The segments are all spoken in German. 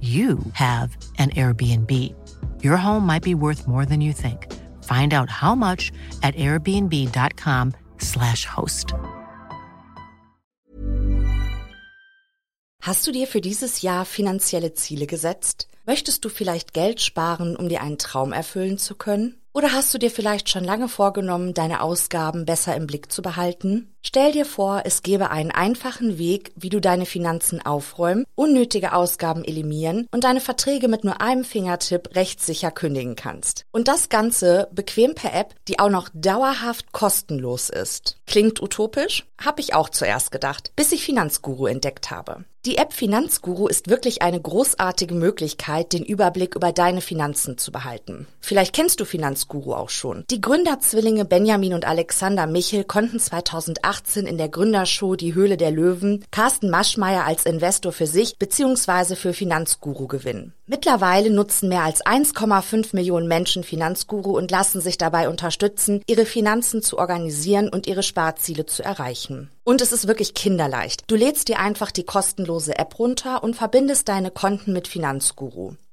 you have an Airbnb. Your home might be worth more than you think. Find out how much at airbnb.com/slash host. Hast du dir für dieses Jahr finanzielle Ziele gesetzt? Möchtest du vielleicht Geld sparen, um dir einen Traum erfüllen zu können? Oder hast du dir vielleicht schon lange vorgenommen, deine Ausgaben besser im Blick zu behalten? Stell dir vor, es gäbe einen einfachen Weg, wie du deine Finanzen aufräumen, unnötige Ausgaben eliminieren und deine Verträge mit nur einem Fingertipp rechtssicher kündigen kannst. Und das Ganze bequem per App, die auch noch dauerhaft kostenlos ist. Klingt utopisch? Hab ich auch zuerst gedacht, bis ich Finanzguru entdeckt habe. Die App Finanzguru ist wirklich eine großartige Möglichkeit, den Überblick über deine Finanzen zu behalten. Vielleicht kennst du Finanzguru auch schon. Die Gründerzwillinge Benjamin und Alexander Michel konnten 2018 in der Gründershow Die Höhle der Löwen Carsten Maschmeyer als Investor für sich bzw. für Finanzguru gewinnen. Mittlerweile nutzen mehr als 1,5 Millionen Menschen Finanzguru und lassen sich dabei unterstützen, ihre Finanzen zu organisieren und ihre Sparziele zu erreichen. Und es ist wirklich kinderleicht. Du lädst dir einfach die kostenlose App runter und verbindest deine Konten mit Finanzguru.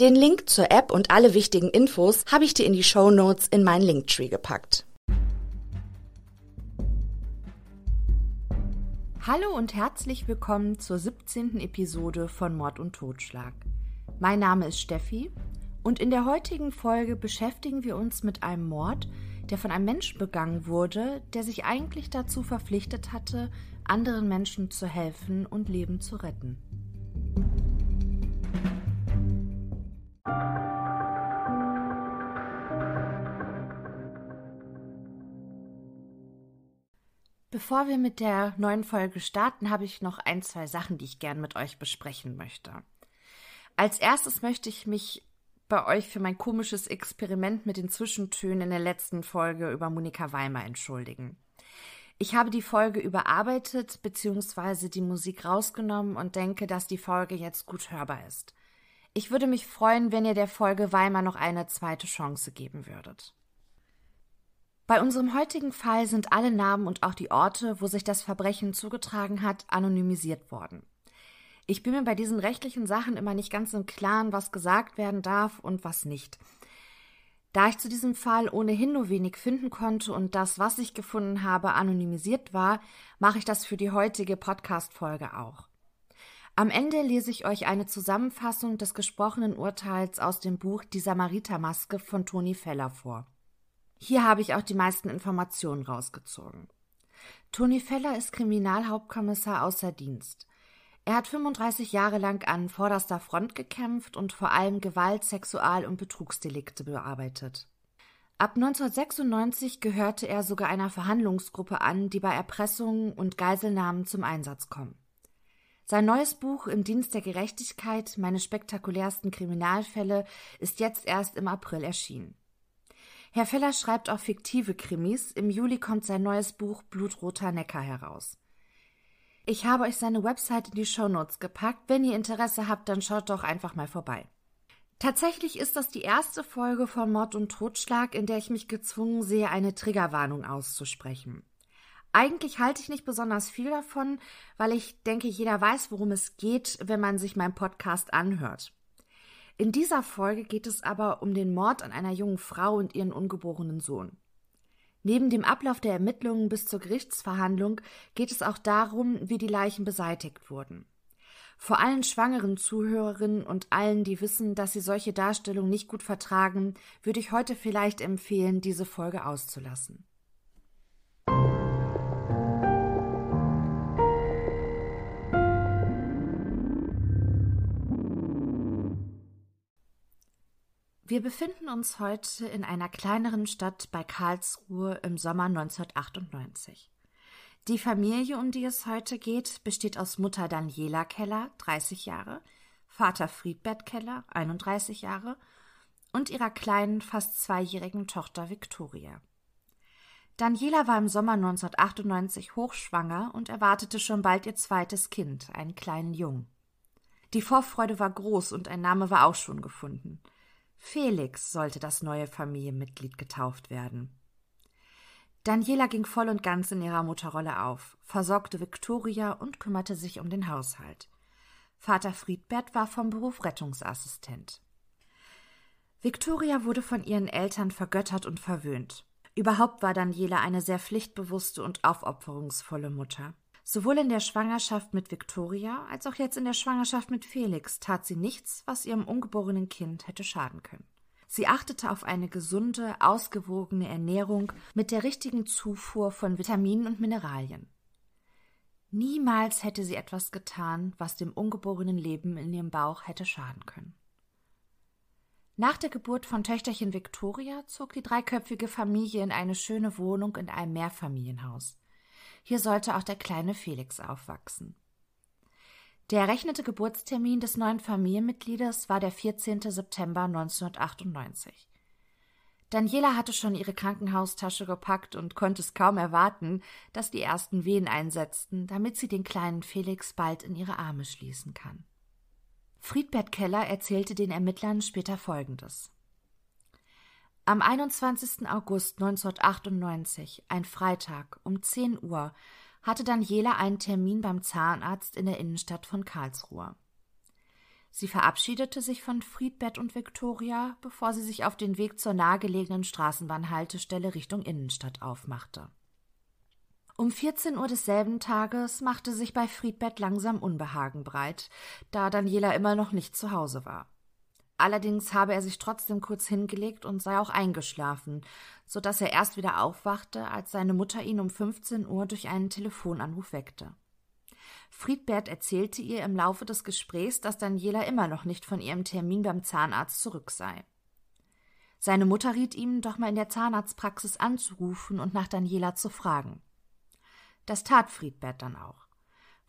Den Link zur App und alle wichtigen Infos habe ich dir in die Show Notes in meinen Linktree gepackt. Hallo und herzlich willkommen zur 17. Episode von Mord und Totschlag. Mein Name ist Steffi und in der heutigen Folge beschäftigen wir uns mit einem Mord, der von einem Menschen begangen wurde, der sich eigentlich dazu verpflichtet hatte, anderen Menschen zu helfen und Leben zu retten. Bevor wir mit der neuen Folge starten, habe ich noch ein, zwei Sachen, die ich gern mit euch besprechen möchte. Als erstes möchte ich mich bei euch für mein komisches Experiment mit den Zwischentönen in der letzten Folge über Monika Weimer entschuldigen. Ich habe die Folge überarbeitet bzw. die Musik rausgenommen und denke, dass die Folge jetzt gut hörbar ist. Ich würde mich freuen, wenn ihr der Folge Weimar noch eine zweite Chance geben würdet. Bei unserem heutigen Fall sind alle Namen und auch die Orte, wo sich das Verbrechen zugetragen hat, anonymisiert worden. Ich bin mir bei diesen rechtlichen Sachen immer nicht ganz im Klaren, was gesagt werden darf und was nicht. Da ich zu diesem Fall ohnehin nur wenig finden konnte und das, was ich gefunden habe, anonymisiert war, mache ich das für die heutige Podcast-Folge auch. Am Ende lese ich euch eine Zusammenfassung des gesprochenen Urteils aus dem Buch Die Samaritermaske von Toni Feller vor. Hier habe ich auch die meisten Informationen rausgezogen. Toni Feller ist Kriminalhauptkommissar außer Dienst. Er hat 35 Jahre lang an vorderster Front gekämpft und vor allem Gewalt-, Sexual- und Betrugsdelikte bearbeitet. Ab 1996 gehörte er sogar einer Verhandlungsgruppe an, die bei Erpressungen und Geiselnahmen zum Einsatz kommen. Sein neues Buch Im Dienst der Gerechtigkeit, meine spektakulärsten Kriminalfälle, ist jetzt erst im April erschienen. Herr Feller schreibt auch fiktive Krimis. Im Juli kommt sein neues Buch Blutroter Neckar heraus. Ich habe euch seine Website in die Shownotes gepackt. Wenn ihr Interesse habt, dann schaut doch einfach mal vorbei. Tatsächlich ist das die erste Folge von Mord und Totschlag, in der ich mich gezwungen sehe, eine Triggerwarnung auszusprechen. Eigentlich halte ich nicht besonders viel davon, weil ich denke, jeder weiß, worum es geht, wenn man sich meinen Podcast anhört. In dieser Folge geht es aber um den Mord an einer jungen Frau und ihren ungeborenen Sohn. Neben dem Ablauf der Ermittlungen bis zur Gerichtsverhandlung geht es auch darum, wie die Leichen beseitigt wurden. Vor allen schwangeren Zuhörerinnen und allen, die wissen, dass sie solche Darstellungen nicht gut vertragen, würde ich heute vielleicht empfehlen, diese Folge auszulassen. Wir befinden uns heute in einer kleineren Stadt bei Karlsruhe im Sommer 1998. Die Familie, um die es heute geht, besteht aus Mutter Daniela Keller, 30 Jahre, Vater Friedbert Keller, 31 Jahre, und ihrer kleinen, fast zweijährigen Tochter Victoria. Daniela war im Sommer 1998 hochschwanger und erwartete schon bald ihr zweites Kind, einen kleinen Jungen. Die Vorfreude war groß und ein Name war auch schon gefunden – Felix sollte das neue Familienmitglied getauft werden. Daniela ging voll und ganz in ihrer Mutterrolle auf, versorgte Viktoria und kümmerte sich um den Haushalt. Vater Friedbert war vom Beruf Rettungsassistent. Viktoria wurde von ihren Eltern vergöttert und verwöhnt. Überhaupt war Daniela eine sehr pflichtbewusste und aufopferungsvolle Mutter. Sowohl in der Schwangerschaft mit Victoria als auch jetzt in der Schwangerschaft mit Felix tat sie nichts, was ihrem ungeborenen Kind hätte schaden können. Sie achtete auf eine gesunde, ausgewogene Ernährung mit der richtigen Zufuhr von Vitaminen und Mineralien. Niemals hätte sie etwas getan, was dem ungeborenen Leben in ihrem Bauch hätte schaden können. Nach der Geburt von Töchterchen Victoria zog die dreiköpfige Familie in eine schöne Wohnung in einem Mehrfamilienhaus. Hier sollte auch der kleine Felix aufwachsen. Der errechnete Geburtstermin des neuen Familienmitgliedes war der 14. September 1998. Daniela hatte schon ihre Krankenhaustasche gepackt und konnte es kaum erwarten, dass die ersten Wehen einsetzten, damit sie den kleinen Felix bald in ihre Arme schließen kann. Friedbert Keller erzählte den Ermittlern später Folgendes. Am 21. August 1998, ein Freitag, um 10 Uhr, hatte Daniela einen Termin beim Zahnarzt in der Innenstadt von Karlsruhe. Sie verabschiedete sich von Friedbert und Viktoria, bevor sie sich auf den Weg zur nahegelegenen Straßenbahnhaltestelle Richtung Innenstadt aufmachte. Um 14 Uhr desselben Tages machte sich bei Friedbert langsam Unbehagen breit, da Daniela immer noch nicht zu Hause war. Allerdings habe er sich trotzdem kurz hingelegt und sei auch eingeschlafen, so dass er erst wieder aufwachte, als seine Mutter ihn um 15 Uhr durch einen Telefonanruf weckte. Friedbert erzählte ihr im Laufe des Gesprächs, dass Daniela immer noch nicht von ihrem Termin beim Zahnarzt zurück sei. Seine Mutter riet ihm, doch mal in der Zahnarztpraxis anzurufen und nach Daniela zu fragen. Das tat Friedbert dann auch.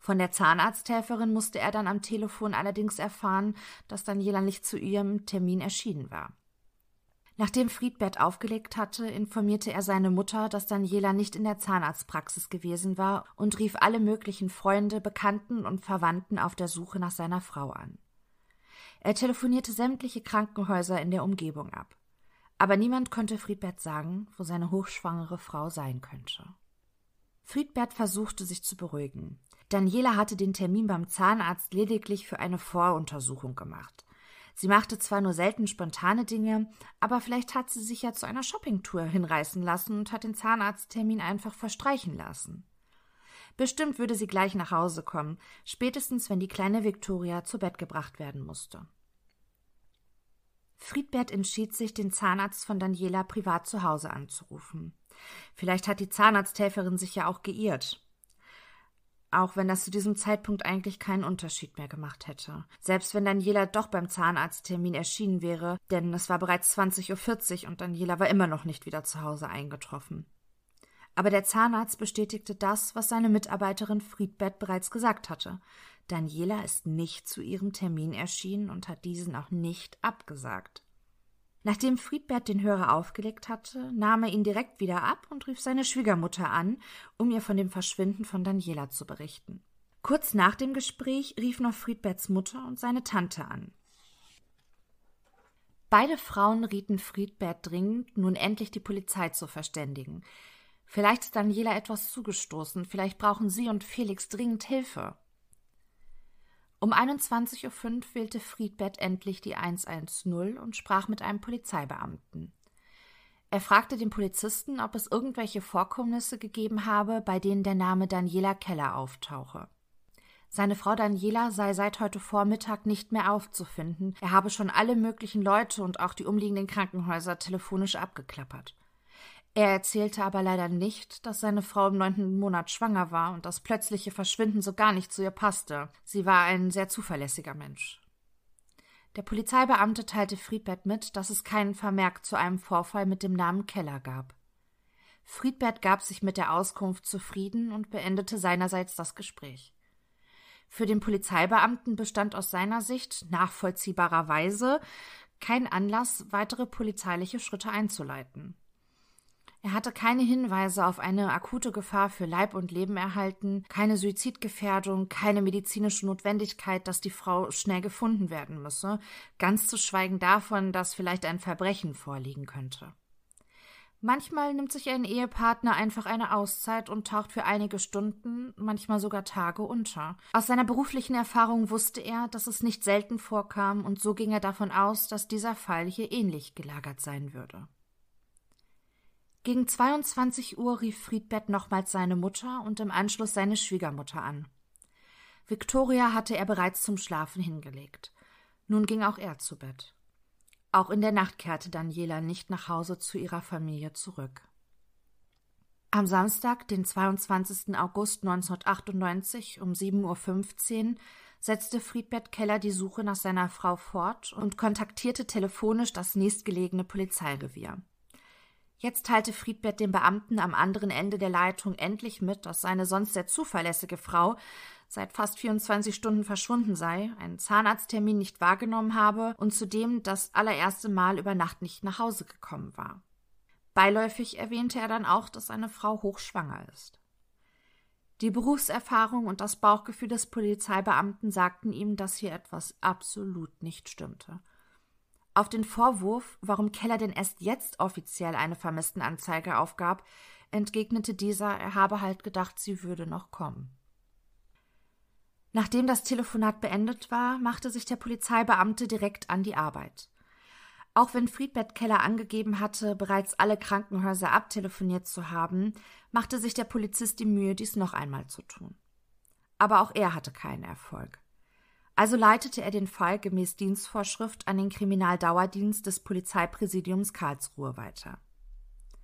Von der Zahnarzthelferin musste er dann am Telefon allerdings erfahren, dass Daniela nicht zu ihrem Termin erschienen war. Nachdem Friedbert aufgelegt hatte, informierte er seine Mutter, dass Daniela nicht in der Zahnarztpraxis gewesen war und rief alle möglichen Freunde, Bekannten und Verwandten auf der Suche nach seiner Frau an. Er telefonierte sämtliche Krankenhäuser in der Umgebung ab. Aber niemand konnte Friedbert sagen, wo seine hochschwangere Frau sein könnte. Friedbert versuchte sich zu beruhigen. Daniela hatte den Termin beim Zahnarzt lediglich für eine Voruntersuchung gemacht. Sie machte zwar nur selten spontane Dinge, aber vielleicht hat sie sich ja zu einer Shoppingtour hinreißen lassen und hat den Zahnarzttermin einfach verstreichen lassen. Bestimmt würde sie gleich nach Hause kommen, spätestens wenn die kleine Viktoria zu Bett gebracht werden musste. Friedbert entschied sich, den Zahnarzt von Daniela privat zu Hause anzurufen. Vielleicht hat die Zahnarzthelferin sich ja auch geirrt. Auch wenn das zu diesem Zeitpunkt eigentlich keinen Unterschied mehr gemacht hätte. Selbst wenn Daniela doch beim Zahnarzttermin erschienen wäre, denn es war bereits 20.40 Uhr und Daniela war immer noch nicht wieder zu Hause eingetroffen. Aber der Zahnarzt bestätigte das, was seine Mitarbeiterin Friedbert bereits gesagt hatte. Daniela ist nicht zu ihrem Termin erschienen und hat diesen auch nicht abgesagt. Nachdem Friedbert den Hörer aufgelegt hatte, nahm er ihn direkt wieder ab und rief seine Schwiegermutter an, um ihr von dem Verschwinden von Daniela zu berichten. Kurz nach dem Gespräch rief noch Friedberts Mutter und seine Tante an. Beide Frauen rieten Friedbert dringend, nun endlich die Polizei zu verständigen. Vielleicht ist Daniela etwas zugestoßen, vielleicht brauchen sie und Felix dringend Hilfe. Um 21.05 Uhr wählte Friedbert endlich die 110 und sprach mit einem Polizeibeamten. Er fragte den Polizisten, ob es irgendwelche Vorkommnisse gegeben habe, bei denen der Name Daniela Keller auftauche. Seine Frau Daniela sei seit heute Vormittag nicht mehr aufzufinden. Er habe schon alle möglichen Leute und auch die umliegenden Krankenhäuser telefonisch abgeklappert. Er erzählte aber leider nicht, dass seine Frau im neunten Monat schwanger war und das plötzliche Verschwinden so gar nicht zu ihr passte. Sie war ein sehr zuverlässiger Mensch. Der Polizeibeamte teilte Friedbert mit, dass es keinen Vermerk zu einem Vorfall mit dem Namen Keller gab. Friedbert gab sich mit der Auskunft zufrieden und beendete seinerseits das Gespräch. Für den Polizeibeamten bestand aus seiner Sicht nachvollziehbarerweise kein Anlass, weitere polizeiliche Schritte einzuleiten. Er hatte keine Hinweise auf eine akute Gefahr für Leib und Leben erhalten, keine Suizidgefährdung, keine medizinische Notwendigkeit, dass die Frau schnell gefunden werden müsse, ganz zu schweigen davon, dass vielleicht ein Verbrechen vorliegen könnte. Manchmal nimmt sich ein Ehepartner einfach eine Auszeit und taucht für einige Stunden, manchmal sogar Tage unter. Aus seiner beruflichen Erfahrung wusste er, dass es nicht selten vorkam, und so ging er davon aus, dass dieser Fall hier ähnlich gelagert sein würde. Gegen 22 Uhr rief Friedbert nochmals seine Mutter und im Anschluss seine Schwiegermutter an. Victoria hatte er bereits zum Schlafen hingelegt. Nun ging auch er zu Bett. Auch in der Nacht kehrte Daniela nicht nach Hause zu ihrer Familie zurück. Am Samstag, den 22. August 1998 um 7.15 Uhr setzte Friedbert Keller die Suche nach seiner Frau fort und kontaktierte telefonisch das nächstgelegene Polizeirevier. Jetzt teilte Friedbert dem Beamten am anderen Ende der Leitung endlich mit, dass seine sonst sehr zuverlässige Frau seit fast 24 Stunden verschwunden sei, einen Zahnarzttermin nicht wahrgenommen habe und zudem das allererste Mal über Nacht nicht nach Hause gekommen war. Beiläufig erwähnte er dann auch, dass seine Frau hochschwanger ist. Die Berufserfahrung und das Bauchgefühl des Polizeibeamten sagten ihm, dass hier etwas absolut nicht stimmte. Auf den Vorwurf, warum Keller denn erst jetzt offiziell eine Vermisstenanzeige aufgab, entgegnete dieser, er habe halt gedacht, sie würde noch kommen. Nachdem das Telefonat beendet war, machte sich der Polizeibeamte direkt an die Arbeit. Auch wenn Friedbert Keller angegeben hatte, bereits alle Krankenhäuser abtelefoniert zu haben, machte sich der Polizist die Mühe, dies noch einmal zu tun. Aber auch er hatte keinen Erfolg. Also leitete er den Fall gemäß Dienstvorschrift an den Kriminaldauerdienst des Polizeipräsidiums Karlsruhe weiter.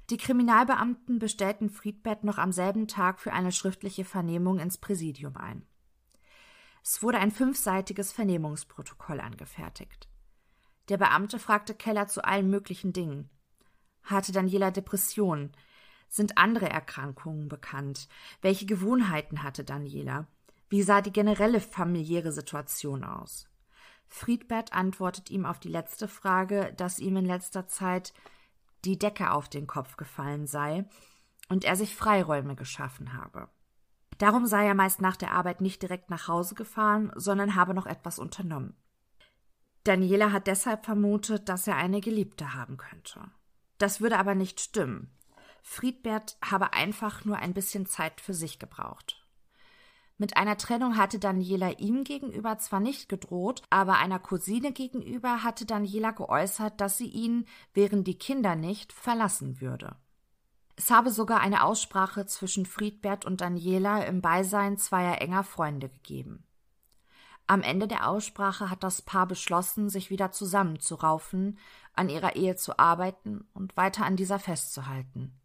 Die Kriminalbeamten bestellten Friedbert noch am selben Tag für eine schriftliche Vernehmung ins Präsidium ein. Es wurde ein fünfseitiges Vernehmungsprotokoll angefertigt. Der Beamte fragte Keller zu allen möglichen Dingen. Hatte Daniela Depressionen? Sind andere Erkrankungen bekannt? Welche Gewohnheiten hatte Daniela? Wie sah die generelle familiäre Situation aus? Friedbert antwortet ihm auf die letzte Frage, dass ihm in letzter Zeit die Decke auf den Kopf gefallen sei und er sich Freiräume geschaffen habe. Darum sei er meist nach der Arbeit nicht direkt nach Hause gefahren, sondern habe noch etwas unternommen. Daniela hat deshalb vermutet, dass er eine Geliebte haben könnte. Das würde aber nicht stimmen. Friedbert habe einfach nur ein bisschen Zeit für sich gebraucht. Mit einer Trennung hatte Daniela ihm gegenüber zwar nicht gedroht, aber einer Cousine gegenüber hatte Daniela geäußert, dass sie ihn, wären die Kinder nicht, verlassen würde. Es habe sogar eine Aussprache zwischen Friedbert und Daniela im Beisein zweier enger Freunde gegeben. Am Ende der Aussprache hat das Paar beschlossen, sich wieder zusammenzuraufen, an ihrer Ehe zu arbeiten und weiter an dieser festzuhalten.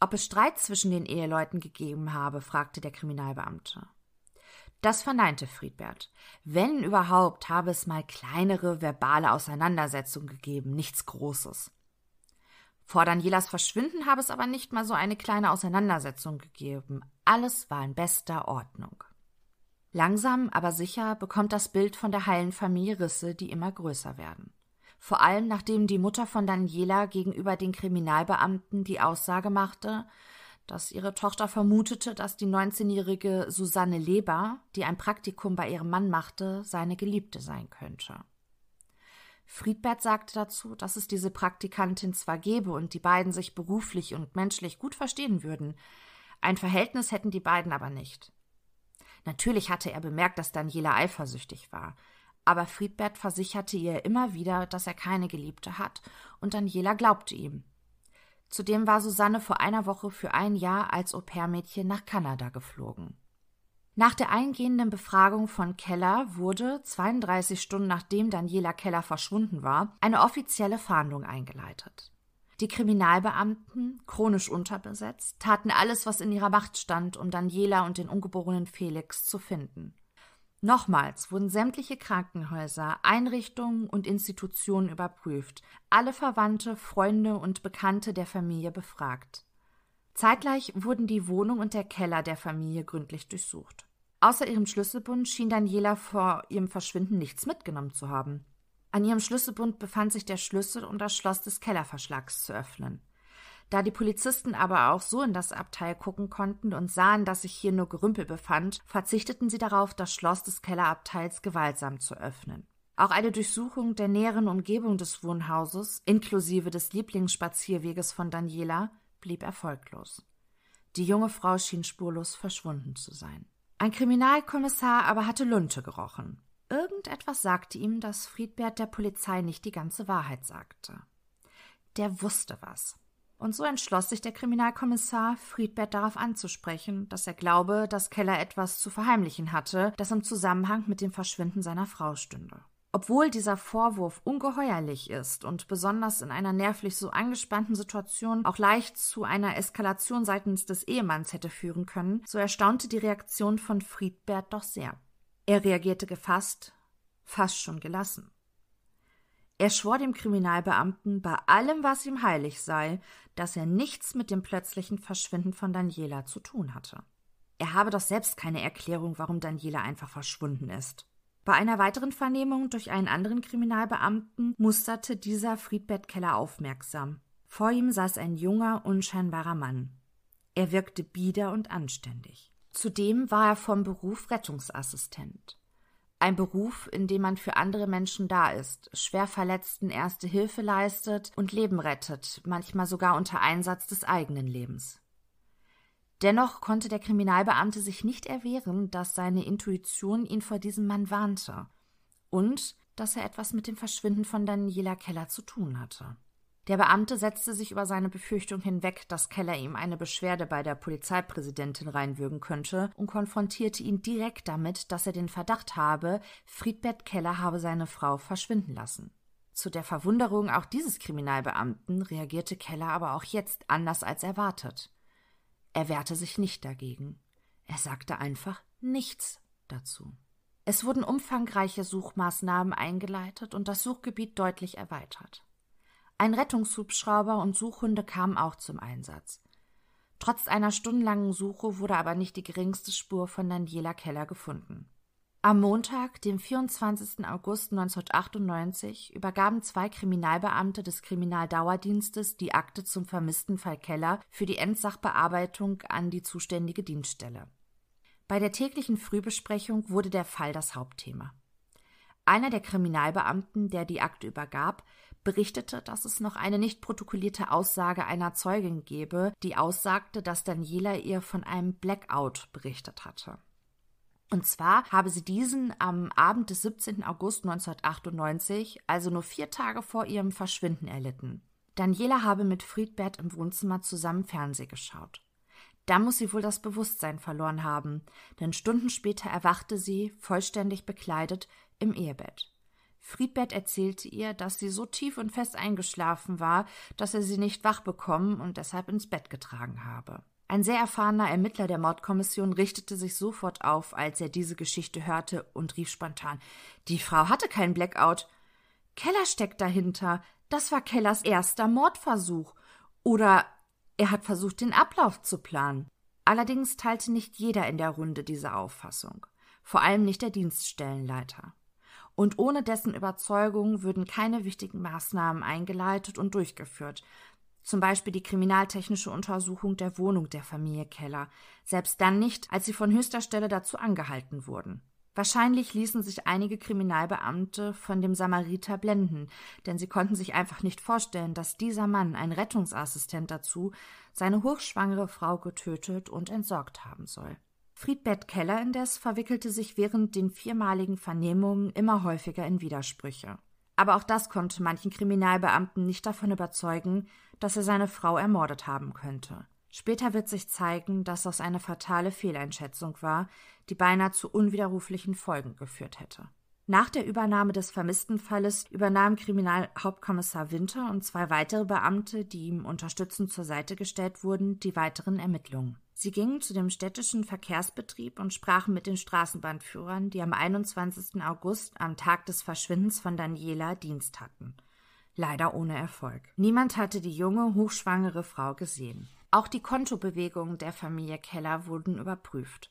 Ob es Streit zwischen den Eheleuten gegeben habe, fragte der Kriminalbeamte. Das verneinte Friedbert. Wenn überhaupt, habe es mal kleinere verbale Auseinandersetzungen gegeben, nichts Großes. Vor Danielas Verschwinden habe es aber nicht mal so eine kleine Auseinandersetzung gegeben. Alles war in bester Ordnung. Langsam, aber sicher bekommt das Bild von der heilen Familie Risse, die immer größer werden. Vor allem nachdem die Mutter von Daniela gegenüber den Kriminalbeamten die Aussage machte, dass ihre Tochter vermutete, dass die 19-jährige Susanne Leber, die ein Praktikum bei ihrem Mann machte, seine Geliebte sein könnte. Friedbert sagte dazu, dass es diese Praktikantin zwar gebe und die beiden sich beruflich und menschlich gut verstehen würden, ein Verhältnis hätten die beiden aber nicht. Natürlich hatte er bemerkt, dass Daniela eifersüchtig war, aber Friedbert versicherte ihr immer wieder, dass er keine Geliebte hat, und Daniela glaubte ihm. Zudem war Susanne vor einer Woche für ein Jahr als Au-pair-Mädchen nach Kanada geflogen. Nach der eingehenden Befragung von Keller wurde, 32 Stunden nachdem Daniela Keller verschwunden war, eine offizielle Fahndung eingeleitet. Die Kriminalbeamten, chronisch unterbesetzt, taten alles, was in ihrer Macht stand, um Daniela und den ungeborenen Felix zu finden. Nochmals wurden sämtliche Krankenhäuser, Einrichtungen und Institutionen überprüft, alle Verwandte, Freunde und Bekannte der Familie befragt. Zeitgleich wurden die Wohnung und der Keller der Familie gründlich durchsucht. Außer ihrem Schlüsselbund schien Daniela vor ihrem Verschwinden nichts mitgenommen zu haben. An ihrem Schlüsselbund befand sich der Schlüssel, um das Schloss des Kellerverschlags zu öffnen. Da die Polizisten aber auch so in das Abteil gucken konnten und sahen, dass sich hier nur Gerümpel befand, verzichteten sie darauf, das Schloss des Kellerabteils gewaltsam zu öffnen. Auch eine Durchsuchung der näheren Umgebung des Wohnhauses, inklusive des Lieblingsspazierweges von Daniela, blieb erfolglos. Die junge Frau schien spurlos verschwunden zu sein. Ein Kriminalkommissar aber hatte Lunte gerochen. Irgendetwas sagte ihm, dass Friedbert der Polizei nicht die ganze Wahrheit sagte. Der wusste was. Und so entschloss sich der Kriminalkommissar, Friedbert darauf anzusprechen, dass er glaube, dass Keller etwas zu verheimlichen hatte, das im Zusammenhang mit dem Verschwinden seiner Frau stünde. Obwohl dieser Vorwurf ungeheuerlich ist und besonders in einer nervlich so angespannten Situation auch leicht zu einer Eskalation seitens des Ehemanns hätte führen können, so erstaunte die Reaktion von Friedbert doch sehr. Er reagierte gefasst, fast schon gelassen. Er schwor dem Kriminalbeamten bei allem, was ihm heilig sei, dass er nichts mit dem plötzlichen Verschwinden von Daniela zu tun hatte. Er habe doch selbst keine Erklärung, warum Daniela einfach verschwunden ist. Bei einer weiteren Vernehmung durch einen anderen Kriminalbeamten musterte dieser Friedbert Keller aufmerksam. Vor ihm saß ein junger, unscheinbarer Mann. Er wirkte bieder und anständig. Zudem war er vom Beruf Rettungsassistent. Ein Beruf, in dem man für andere Menschen da ist, schwer Verletzten erste Hilfe leistet und Leben rettet, manchmal sogar unter Einsatz des eigenen Lebens. Dennoch konnte der Kriminalbeamte sich nicht erwehren, dass seine Intuition ihn vor diesem Mann warnte und dass er etwas mit dem Verschwinden von Daniela Keller zu tun hatte. Der Beamte setzte sich über seine Befürchtung hinweg, dass Keller ihm eine Beschwerde bei der Polizeipräsidentin reinwürgen könnte und konfrontierte ihn direkt damit, dass er den Verdacht habe, Friedbert Keller habe seine Frau verschwinden lassen. Zu der Verwunderung auch dieses Kriminalbeamten reagierte Keller aber auch jetzt anders als erwartet. Er wehrte sich nicht dagegen. Er sagte einfach nichts dazu. Es wurden umfangreiche Suchmaßnahmen eingeleitet und das Suchgebiet deutlich erweitert. Ein Rettungshubschrauber und Suchhunde kamen auch zum Einsatz. Trotz einer stundenlangen Suche wurde aber nicht die geringste Spur von Daniela Keller gefunden. Am Montag, dem 24. August 1998, übergaben zwei Kriminalbeamte des Kriminaldauerdienstes die Akte zum vermissten Fall Keller für die Endsachbearbeitung an die zuständige Dienststelle. Bei der täglichen Frühbesprechung wurde der Fall das Hauptthema. Einer der Kriminalbeamten, der die Akte übergab, berichtete, dass es noch eine nicht protokollierte Aussage einer Zeugin gebe, die aussagte, dass Daniela ihr von einem Blackout berichtet hatte. Und zwar habe sie diesen am Abend des 17. August 1998, also nur vier Tage vor ihrem Verschwinden, erlitten. Daniela habe mit Friedbert im Wohnzimmer zusammen Fernseh geschaut. Da muss sie wohl das Bewusstsein verloren haben, denn Stunden später erwachte sie, vollständig bekleidet, im Ehebett. Friedbert erzählte ihr, dass sie so tief und fest eingeschlafen war, dass er sie nicht wach bekommen und deshalb ins Bett getragen habe. Ein sehr erfahrener Ermittler der Mordkommission richtete sich sofort auf, als er diese Geschichte hörte und rief spontan Die Frau hatte keinen Blackout. Keller steckt dahinter. Das war Kellers erster Mordversuch. Oder er hat versucht, den Ablauf zu planen. Allerdings teilte nicht jeder in der Runde diese Auffassung, vor allem nicht der Dienststellenleiter. Und ohne dessen Überzeugung würden keine wichtigen Maßnahmen eingeleitet und durchgeführt, zum Beispiel die kriminaltechnische Untersuchung der Wohnung der Familie Keller, selbst dann nicht, als sie von höchster Stelle dazu angehalten wurden. Wahrscheinlich ließen sich einige Kriminalbeamte von dem Samariter blenden, denn sie konnten sich einfach nicht vorstellen, dass dieser Mann, ein Rettungsassistent dazu, seine hochschwangere Frau getötet und entsorgt haben soll. Friedbert Keller indes verwickelte sich während den viermaligen Vernehmungen immer häufiger in Widersprüche. Aber auch das konnte manchen Kriminalbeamten nicht davon überzeugen, dass er seine Frau ermordet haben könnte. Später wird sich zeigen, dass das eine fatale Fehleinschätzung war, die beinahe zu unwiderruflichen Folgen geführt hätte. Nach der Übernahme des Vermisstenfalles übernahm Kriminalhauptkommissar Winter und zwei weitere Beamte, die ihm unterstützend zur Seite gestellt wurden, die weiteren Ermittlungen. Sie gingen zu dem städtischen Verkehrsbetrieb und sprachen mit den Straßenbahnführern, die am 21. August, am Tag des Verschwindens von Daniela, Dienst hatten. Leider ohne Erfolg. Niemand hatte die junge, hochschwangere Frau gesehen. Auch die Kontobewegungen der Familie Keller wurden überprüft.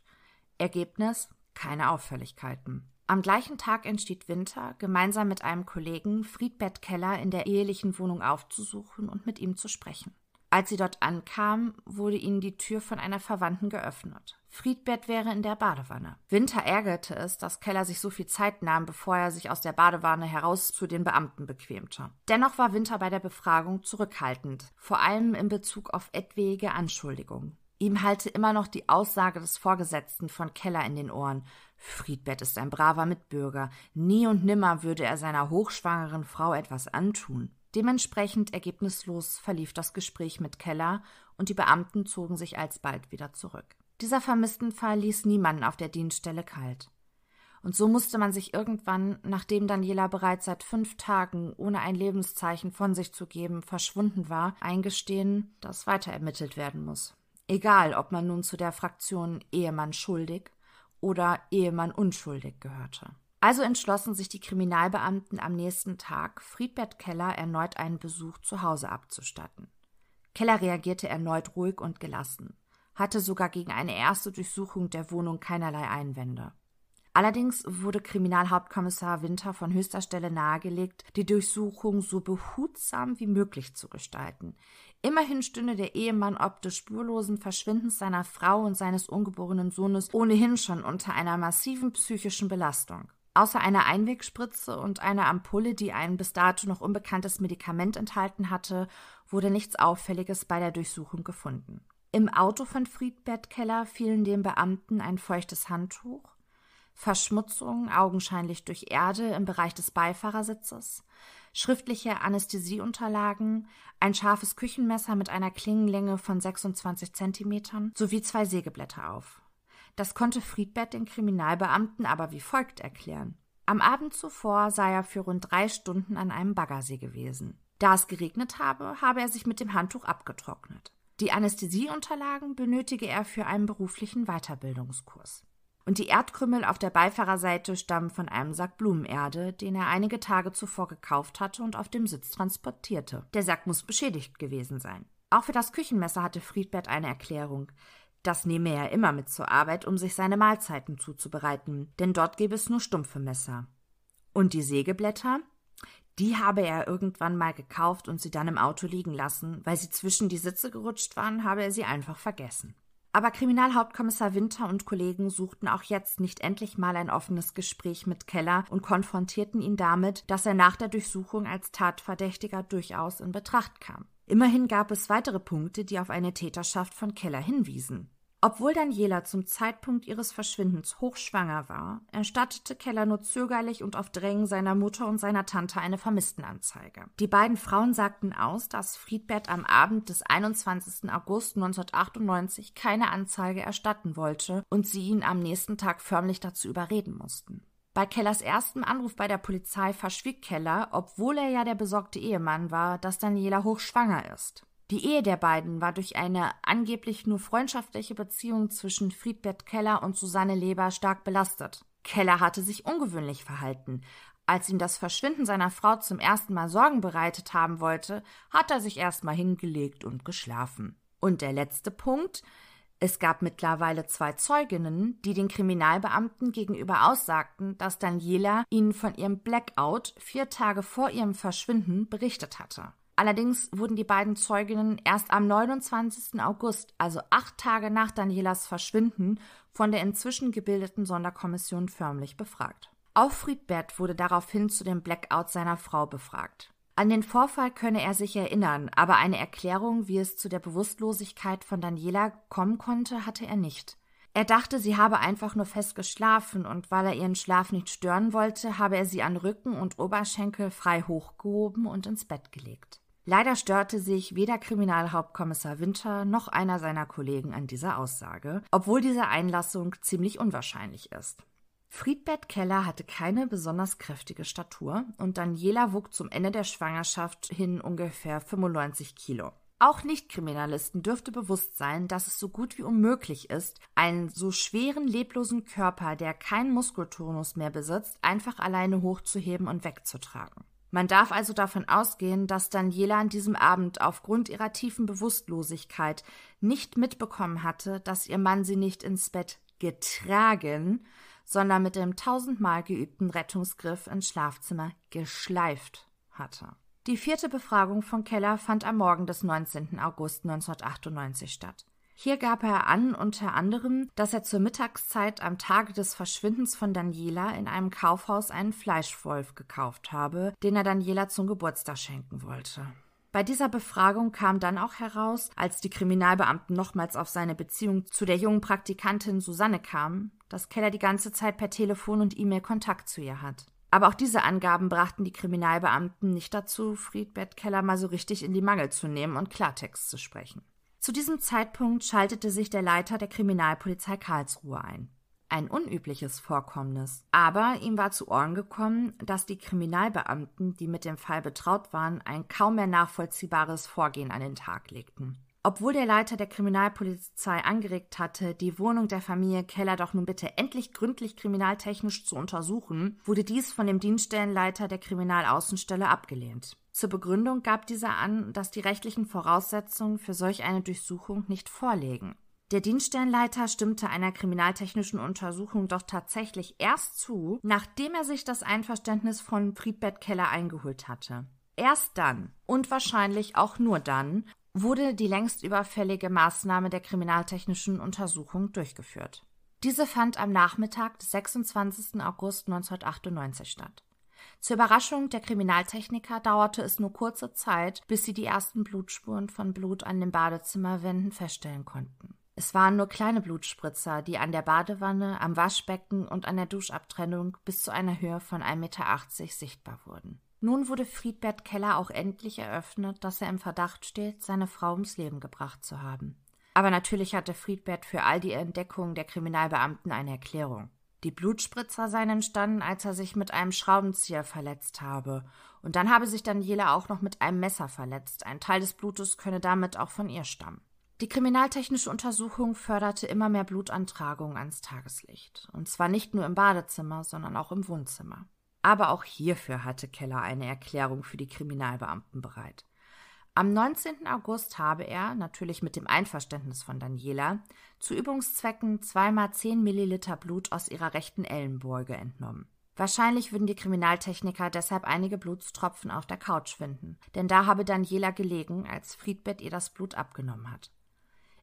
Ergebnis keine Auffälligkeiten. Am gleichen Tag entsteht Winter, gemeinsam mit einem Kollegen Friedbert Keller in der ehelichen Wohnung aufzusuchen und mit ihm zu sprechen. Als sie dort ankam, wurde ihnen die Tür von einer Verwandten geöffnet. Friedbert wäre in der Badewanne. Winter ärgerte es, dass Keller sich so viel Zeit nahm, bevor er sich aus der Badewanne heraus zu den Beamten bequemte. Dennoch war Winter bei der Befragung zurückhaltend, vor allem in Bezug auf etwaige Anschuldigungen. Ihm halte immer noch die Aussage des Vorgesetzten von Keller in den Ohren. Friedbert ist ein braver Mitbürger. Nie und nimmer würde er seiner hochschwangeren Frau etwas antun. Dementsprechend ergebnislos verlief das Gespräch mit Keller und die Beamten zogen sich alsbald wieder zurück. Dieser Vermisstenfall ließ niemanden auf der Dienststelle kalt. Und so musste man sich irgendwann, nachdem Daniela bereits seit fünf Tagen ohne ein Lebenszeichen von sich zu geben verschwunden war, eingestehen, dass weiter ermittelt werden muss. Egal, ob man nun zu der Fraktion Ehemann schuldig oder Ehemann unschuldig gehörte. Also entschlossen sich die Kriminalbeamten am nächsten Tag, Friedbert Keller erneut einen Besuch zu Hause abzustatten. Keller reagierte erneut ruhig und gelassen, hatte sogar gegen eine erste Durchsuchung der Wohnung keinerlei Einwände. Allerdings wurde Kriminalhauptkommissar Winter von höchster Stelle nahegelegt, die Durchsuchung so behutsam wie möglich zu gestalten. Immerhin stünde der Ehemann ob des spurlosen Verschwindens seiner Frau und seines ungeborenen Sohnes ohnehin schon unter einer massiven psychischen Belastung. Außer einer Einwegspritze und einer Ampulle, die ein bis dato noch unbekanntes Medikament enthalten hatte, wurde nichts Auffälliges bei der Durchsuchung gefunden. Im Auto von Friedbert Keller fielen dem Beamten ein feuchtes Handtuch, Verschmutzung, augenscheinlich durch Erde im Bereich des Beifahrersitzes, schriftliche Anästhesieunterlagen, ein scharfes Küchenmesser mit einer Klingenlänge von 26 Zentimetern sowie zwei Sägeblätter auf. Das konnte Friedbert den Kriminalbeamten aber wie folgt erklären. Am Abend zuvor sei er für rund drei Stunden an einem Baggersee gewesen. Da es geregnet habe, habe er sich mit dem Handtuch abgetrocknet. Die Anästhesieunterlagen benötige er für einen beruflichen Weiterbildungskurs. Und die Erdkrümmel auf der Beifahrerseite stammen von einem Sack Blumenerde, den er einige Tage zuvor gekauft hatte und auf dem Sitz transportierte. Der Sack muss beschädigt gewesen sein. Auch für das Küchenmesser hatte Friedbert eine Erklärung. Das nehme er immer mit zur Arbeit, um sich seine Mahlzeiten zuzubereiten, denn dort gäbe es nur stumpfe Messer. Und die Sägeblätter? Die habe er irgendwann mal gekauft und sie dann im Auto liegen lassen. Weil sie zwischen die Sitze gerutscht waren, habe er sie einfach vergessen. Aber Kriminalhauptkommissar Winter und Kollegen suchten auch jetzt nicht endlich mal ein offenes Gespräch mit Keller und konfrontierten ihn damit, dass er nach der Durchsuchung als Tatverdächtiger durchaus in Betracht kam. Immerhin gab es weitere Punkte, die auf eine Täterschaft von Keller hinwiesen. Obwohl Daniela zum Zeitpunkt ihres Verschwindens hochschwanger war, erstattete Keller nur zögerlich und auf Drängen seiner Mutter und seiner Tante eine Vermisstenanzeige. Die beiden Frauen sagten aus, dass Friedbert am Abend des 21. August 1998 keine Anzeige erstatten wollte und sie ihn am nächsten Tag förmlich dazu überreden mussten. Bei Kellers ersten Anruf bei der Polizei verschwieg Keller, obwohl er ja der besorgte Ehemann war, dass Daniela hochschwanger ist. Die Ehe der beiden war durch eine angeblich nur freundschaftliche Beziehung zwischen Friedbert Keller und Susanne Leber stark belastet. Keller hatte sich ungewöhnlich verhalten. Als ihm das Verschwinden seiner Frau zum ersten Mal Sorgen bereitet haben wollte, hat er sich erstmal hingelegt und geschlafen. Und der letzte Punkt. Es gab mittlerweile zwei Zeuginnen, die den Kriminalbeamten gegenüber aussagten, dass Daniela ihnen von ihrem Blackout vier Tage vor ihrem Verschwinden berichtet hatte. Allerdings wurden die beiden Zeuginnen erst am 29. August, also acht Tage nach Danielas Verschwinden, von der inzwischen gebildeten Sonderkommission förmlich befragt. Auch Friedbert wurde daraufhin zu dem Blackout seiner Frau befragt. An den Vorfall könne er sich erinnern, aber eine Erklärung, wie es zu der Bewusstlosigkeit von Daniela kommen konnte, hatte er nicht. Er dachte, sie habe einfach nur fest geschlafen und weil er ihren Schlaf nicht stören wollte, habe er sie an Rücken und Oberschenkel frei hochgehoben und ins Bett gelegt. Leider störte sich weder Kriminalhauptkommissar Winter noch einer seiner Kollegen an dieser Aussage, obwohl diese Einlassung ziemlich unwahrscheinlich ist. Friedbert Keller hatte keine besonders kräftige Statur und Daniela wog zum Ende der Schwangerschaft hin ungefähr 95 Kilo. Auch Nichtkriminalisten dürfte bewusst sein, dass es so gut wie unmöglich ist, einen so schweren, leblosen Körper, der keinen Muskeltonus mehr besitzt, einfach alleine hochzuheben und wegzutragen. Man darf also davon ausgehen, dass Daniela an diesem Abend aufgrund ihrer tiefen Bewusstlosigkeit nicht mitbekommen hatte, dass ihr Mann sie nicht ins Bett getragen, sondern mit dem tausendmal geübten Rettungsgriff ins Schlafzimmer geschleift hatte. Die vierte Befragung von Keller fand am Morgen des 19. August 1998 statt. Hier gab er an, unter anderem, dass er zur Mittagszeit am Tage des Verschwindens von Daniela in einem Kaufhaus einen Fleischwolf gekauft habe, den er Daniela zum Geburtstag schenken wollte. Bei dieser Befragung kam dann auch heraus, als die Kriminalbeamten nochmals auf seine Beziehung zu der jungen Praktikantin Susanne kamen, dass Keller die ganze Zeit per Telefon und E-Mail Kontakt zu ihr hat. Aber auch diese Angaben brachten die Kriminalbeamten nicht dazu, Friedbert Keller mal so richtig in die Mangel zu nehmen und Klartext zu sprechen. Zu diesem Zeitpunkt schaltete sich der Leiter der Kriminalpolizei Karlsruhe ein. Ein unübliches Vorkommnis. Aber ihm war zu Ohren gekommen, dass die Kriminalbeamten, die mit dem Fall betraut waren, ein kaum mehr nachvollziehbares Vorgehen an den Tag legten. Obwohl der Leiter der Kriminalpolizei angeregt hatte, die Wohnung der Familie Keller doch nun bitte endlich gründlich kriminaltechnisch zu untersuchen, wurde dies von dem Dienststellenleiter der Kriminalaußenstelle abgelehnt. Zur Begründung gab dieser an, dass die rechtlichen Voraussetzungen für solch eine Durchsuchung nicht vorlägen. Der Dienststellenleiter stimmte einer kriminaltechnischen Untersuchung doch tatsächlich erst zu, nachdem er sich das Einverständnis von Friedbert Keller eingeholt hatte. Erst dann und wahrscheinlich auch nur dann wurde die längst überfällige Maßnahme der kriminaltechnischen Untersuchung durchgeführt. Diese fand am Nachmittag des 26. August 1998 statt. Zur Überraschung der Kriminaltechniker dauerte es nur kurze Zeit, bis sie die ersten Blutspuren von Blut an den Badezimmerwänden feststellen konnten. Es waren nur kleine Blutspritzer, die an der Badewanne, am Waschbecken und an der Duschabtrennung bis zu einer Höhe von 1,80 Meter sichtbar wurden. Nun wurde Friedbert Keller auch endlich eröffnet, dass er im Verdacht steht, seine Frau ums Leben gebracht zu haben. Aber natürlich hatte Friedbert für all die Entdeckungen der Kriminalbeamten eine Erklärung. Die Blutspritzer seien entstanden, als er sich mit einem Schraubenzieher verletzt habe. Und dann habe sich Daniela auch noch mit einem Messer verletzt. Ein Teil des Blutes könne damit auch von ihr stammen. Die kriminaltechnische Untersuchung förderte immer mehr Blutantragungen ans Tageslicht. Und zwar nicht nur im Badezimmer, sondern auch im Wohnzimmer. Aber auch hierfür hatte Keller eine Erklärung für die Kriminalbeamten bereit. Am 19. August habe er, natürlich mit dem Einverständnis von Daniela, zu Übungszwecken zweimal 10 Milliliter Blut aus ihrer rechten Ellenbeuge entnommen. Wahrscheinlich würden die Kriminaltechniker deshalb einige Blutstropfen auf der Couch finden, denn da habe Daniela gelegen, als Friedbert ihr das Blut abgenommen hat.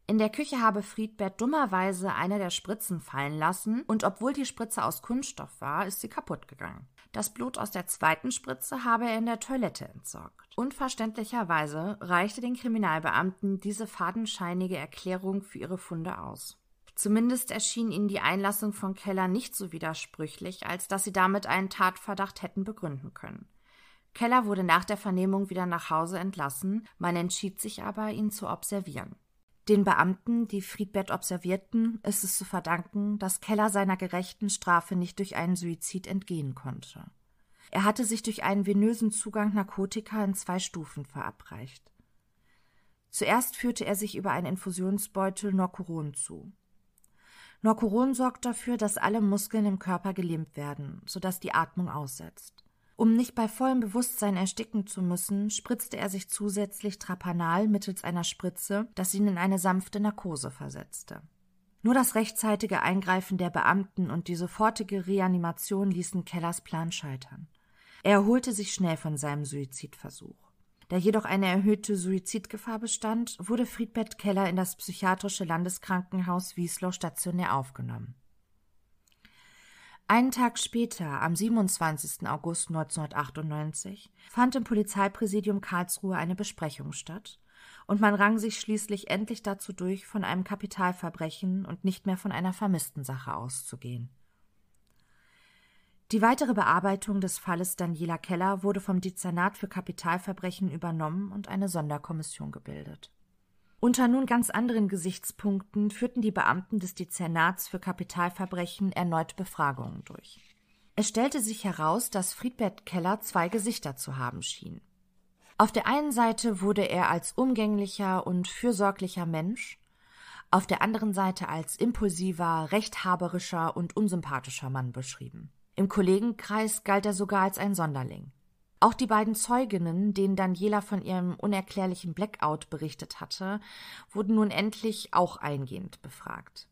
In der Küche habe Friedbert dummerweise eine der Spritzen fallen lassen und obwohl die Spritze aus Kunststoff war, ist sie kaputt gegangen. Das Blut aus der zweiten Spritze habe er in der Toilette entsorgt. Unverständlicherweise reichte den Kriminalbeamten diese fadenscheinige Erklärung für ihre Funde aus. Zumindest erschien ihnen die Einlassung von Keller nicht so widersprüchlich, als dass sie damit einen Tatverdacht hätten begründen können. Keller wurde nach der Vernehmung wieder nach Hause entlassen, man entschied sich aber, ihn zu observieren. Den Beamten, die Friedbert observierten, ist es zu verdanken, dass Keller seiner gerechten Strafe nicht durch einen Suizid entgehen konnte. Er hatte sich durch einen venösen Zugang Narkotika in zwei Stufen verabreicht. Zuerst führte er sich über einen Infusionsbeutel Norcuron zu. Norcuron sorgt dafür, dass alle Muskeln im Körper gelähmt werden, sodass die Atmung aussetzt. Um nicht bei vollem Bewusstsein ersticken zu müssen, spritzte er sich zusätzlich Trapanal mittels einer Spritze, das ihn in eine sanfte Narkose versetzte. Nur das rechtzeitige Eingreifen der Beamten und die sofortige Reanimation ließen Kellers Plan scheitern. Er erholte sich schnell von seinem Suizidversuch. Da jedoch eine erhöhte Suizidgefahr bestand, wurde Friedbert Keller in das psychiatrische Landeskrankenhaus Wieslow stationär aufgenommen. Einen Tag später, am 27. August 1998, fand im Polizeipräsidium Karlsruhe eine Besprechung statt, und man rang sich schließlich endlich dazu durch, von einem Kapitalverbrechen und nicht mehr von einer Vermisstensache auszugehen. Die weitere Bearbeitung des Falles Daniela Keller wurde vom Dezernat für Kapitalverbrechen übernommen und eine Sonderkommission gebildet. Unter nun ganz anderen Gesichtspunkten führten die Beamten des Dezernats für Kapitalverbrechen erneut Befragungen durch. Es stellte sich heraus, dass Friedbert Keller zwei Gesichter zu haben schien. Auf der einen Seite wurde er als umgänglicher und fürsorglicher Mensch, auf der anderen Seite als impulsiver, rechthaberischer und unsympathischer Mann beschrieben. Im Kollegenkreis galt er sogar als ein Sonderling. Auch die beiden Zeuginnen, denen Daniela von ihrem unerklärlichen Blackout berichtet hatte, wurden nun endlich auch eingehend befragt.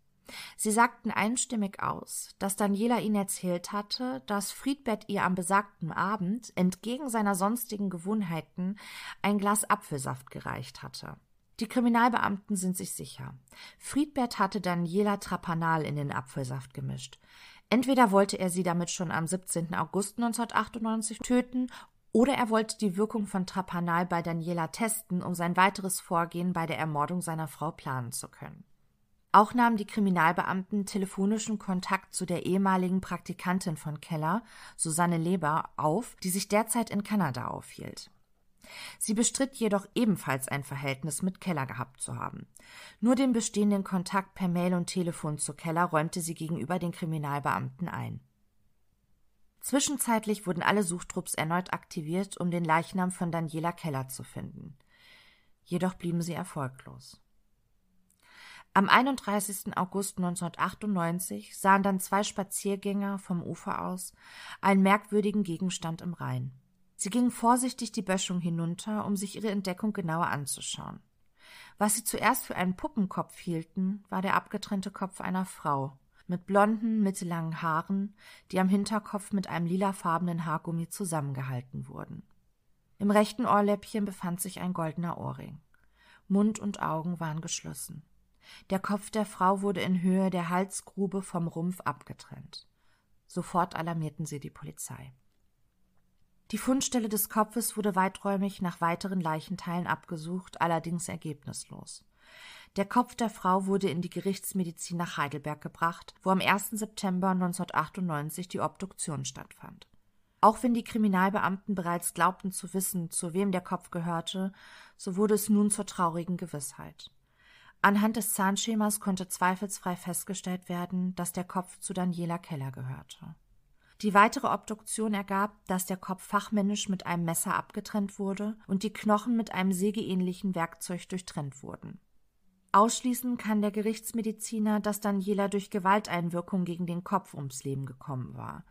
Sie sagten einstimmig aus, dass Daniela ihnen erzählt hatte, dass Friedbert ihr am besagten Abend entgegen seiner sonstigen Gewohnheiten ein Glas Apfelsaft gereicht hatte. Die Kriminalbeamten sind sich sicher. Friedbert hatte Daniela Trapanal in den Apfelsaft gemischt. Entweder wollte er sie damit schon am 17. August 1998 töten oder er wollte die Wirkung von Trapanal bei Daniela testen, um sein weiteres Vorgehen bei der Ermordung seiner Frau planen zu können. Auch nahmen die Kriminalbeamten telefonischen Kontakt zu der ehemaligen Praktikantin von Keller, Susanne Leber, auf, die sich derzeit in Kanada aufhielt. Sie bestritt jedoch ebenfalls ein Verhältnis mit Keller gehabt zu haben. Nur den bestehenden Kontakt per Mail und Telefon zu Keller räumte sie gegenüber den Kriminalbeamten ein. Zwischenzeitlich wurden alle Suchtrupps erneut aktiviert, um den Leichnam von Daniela Keller zu finden. Jedoch blieben sie erfolglos. Am 31. August 1998 sahen dann zwei Spaziergänger vom Ufer aus einen merkwürdigen Gegenstand im Rhein. Sie gingen vorsichtig die Böschung hinunter, um sich ihre Entdeckung genauer anzuschauen. Was sie zuerst für einen Puppenkopf hielten, war der abgetrennte Kopf einer Frau, mit blonden, mittellangen Haaren, die am Hinterkopf mit einem lilafarbenen Haargummi zusammengehalten wurden. Im rechten Ohrläppchen befand sich ein goldener Ohrring. Mund und Augen waren geschlossen. Der Kopf der Frau wurde in Höhe der Halsgrube vom Rumpf abgetrennt. Sofort alarmierten sie die Polizei. Die Fundstelle des Kopfes wurde weiträumig nach weiteren Leichenteilen abgesucht, allerdings ergebnislos. Der Kopf der Frau wurde in die Gerichtsmedizin nach Heidelberg gebracht, wo am 1. September 1998 die Obduktion stattfand. Auch wenn die Kriminalbeamten bereits glaubten zu wissen, zu wem der Kopf gehörte, so wurde es nun zur traurigen Gewissheit. Anhand des Zahnschemas konnte zweifelsfrei festgestellt werden, dass der Kopf zu Daniela Keller gehörte. Die weitere Obduktion ergab, dass der Kopf fachmännisch mit einem Messer abgetrennt wurde und die Knochen mit einem sägeähnlichen Werkzeug durchtrennt wurden. Ausschließen kann der Gerichtsmediziner, dass Daniela durch Gewalteinwirkung gegen den Kopf ums Leben gekommen war.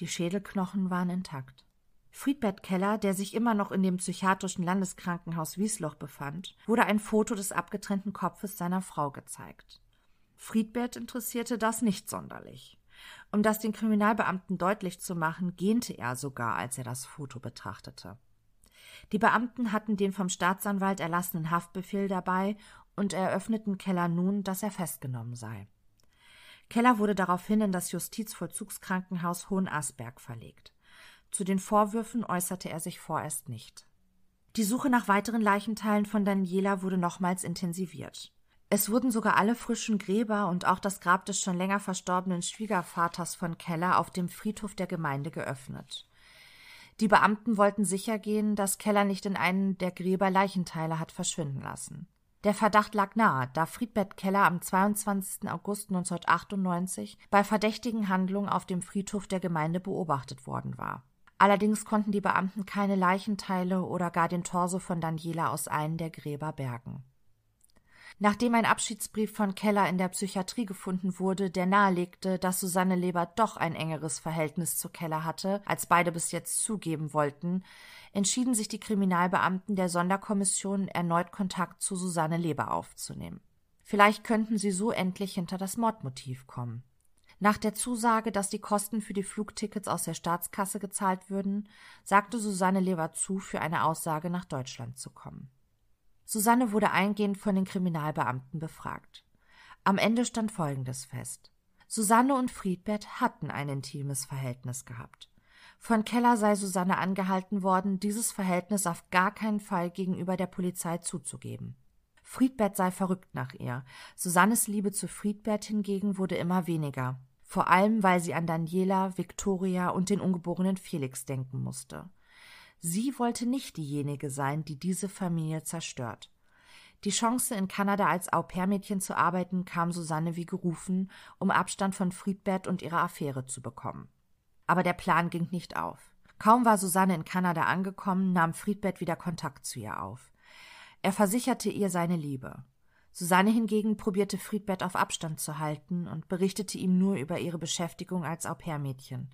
Die Schädelknochen waren intakt. Friedbert Keller, der sich immer noch in dem psychiatrischen Landeskrankenhaus Wiesloch befand, wurde ein Foto des abgetrennten Kopfes seiner Frau gezeigt. Friedbert interessierte das nicht sonderlich. Um das den Kriminalbeamten deutlich zu machen, gähnte er sogar, als er das Foto betrachtete. Die Beamten hatten den vom Staatsanwalt erlassenen Haftbefehl dabei und eröffneten Keller nun, dass er festgenommen sei. Keller wurde daraufhin in das Justizvollzugskrankenhaus Hohenasberg verlegt. Zu den Vorwürfen äußerte er sich vorerst nicht. Die Suche nach weiteren Leichenteilen von Daniela wurde nochmals intensiviert. Es wurden sogar alle frischen Gräber und auch das Grab des schon länger verstorbenen Schwiegervaters von Keller auf dem Friedhof der Gemeinde geöffnet. Die Beamten wollten sichergehen, dass Keller nicht in einen der Gräber Leichenteile hat verschwinden lassen. Der Verdacht lag nahe, da Friedbert Keller am 22. August 1998 bei verdächtigen Handlungen auf dem Friedhof der Gemeinde beobachtet worden war. Allerdings konnten die Beamten keine Leichenteile oder gar den Torso von Daniela aus einem der Gräber bergen. Nachdem ein Abschiedsbrief von Keller in der Psychiatrie gefunden wurde, der nahelegte, dass Susanne Leber doch ein engeres Verhältnis zu Keller hatte, als beide bis jetzt zugeben wollten, entschieden sich die Kriminalbeamten der Sonderkommission erneut Kontakt zu Susanne Leber aufzunehmen. Vielleicht könnten sie so endlich hinter das Mordmotiv kommen. Nach der Zusage, dass die Kosten für die Flugtickets aus der Staatskasse gezahlt würden, sagte Susanne Leber zu, für eine Aussage nach Deutschland zu kommen. Susanne wurde eingehend von den Kriminalbeamten befragt. Am Ende stand Folgendes fest. Susanne und Friedbert hatten ein intimes Verhältnis gehabt. Von Keller sei Susanne angehalten worden, dieses Verhältnis auf gar keinen Fall gegenüber der Polizei zuzugeben. Friedbert sei verrückt nach ihr. Susannes Liebe zu Friedbert hingegen wurde immer weniger, vor allem weil sie an Daniela, Victoria und den ungeborenen Felix denken musste. Sie wollte nicht diejenige sein, die diese Familie zerstört. Die Chance, in Kanada als Au-pair-Mädchen zu arbeiten, kam Susanne wie gerufen, um Abstand von Friedbert und ihrer Affäre zu bekommen. Aber der Plan ging nicht auf. Kaum war Susanne in Kanada angekommen, nahm Friedbert wieder Kontakt zu ihr auf. Er versicherte ihr seine Liebe. Susanne hingegen probierte Friedbert auf Abstand zu halten und berichtete ihm nur über ihre Beschäftigung als Au-pair-Mädchen.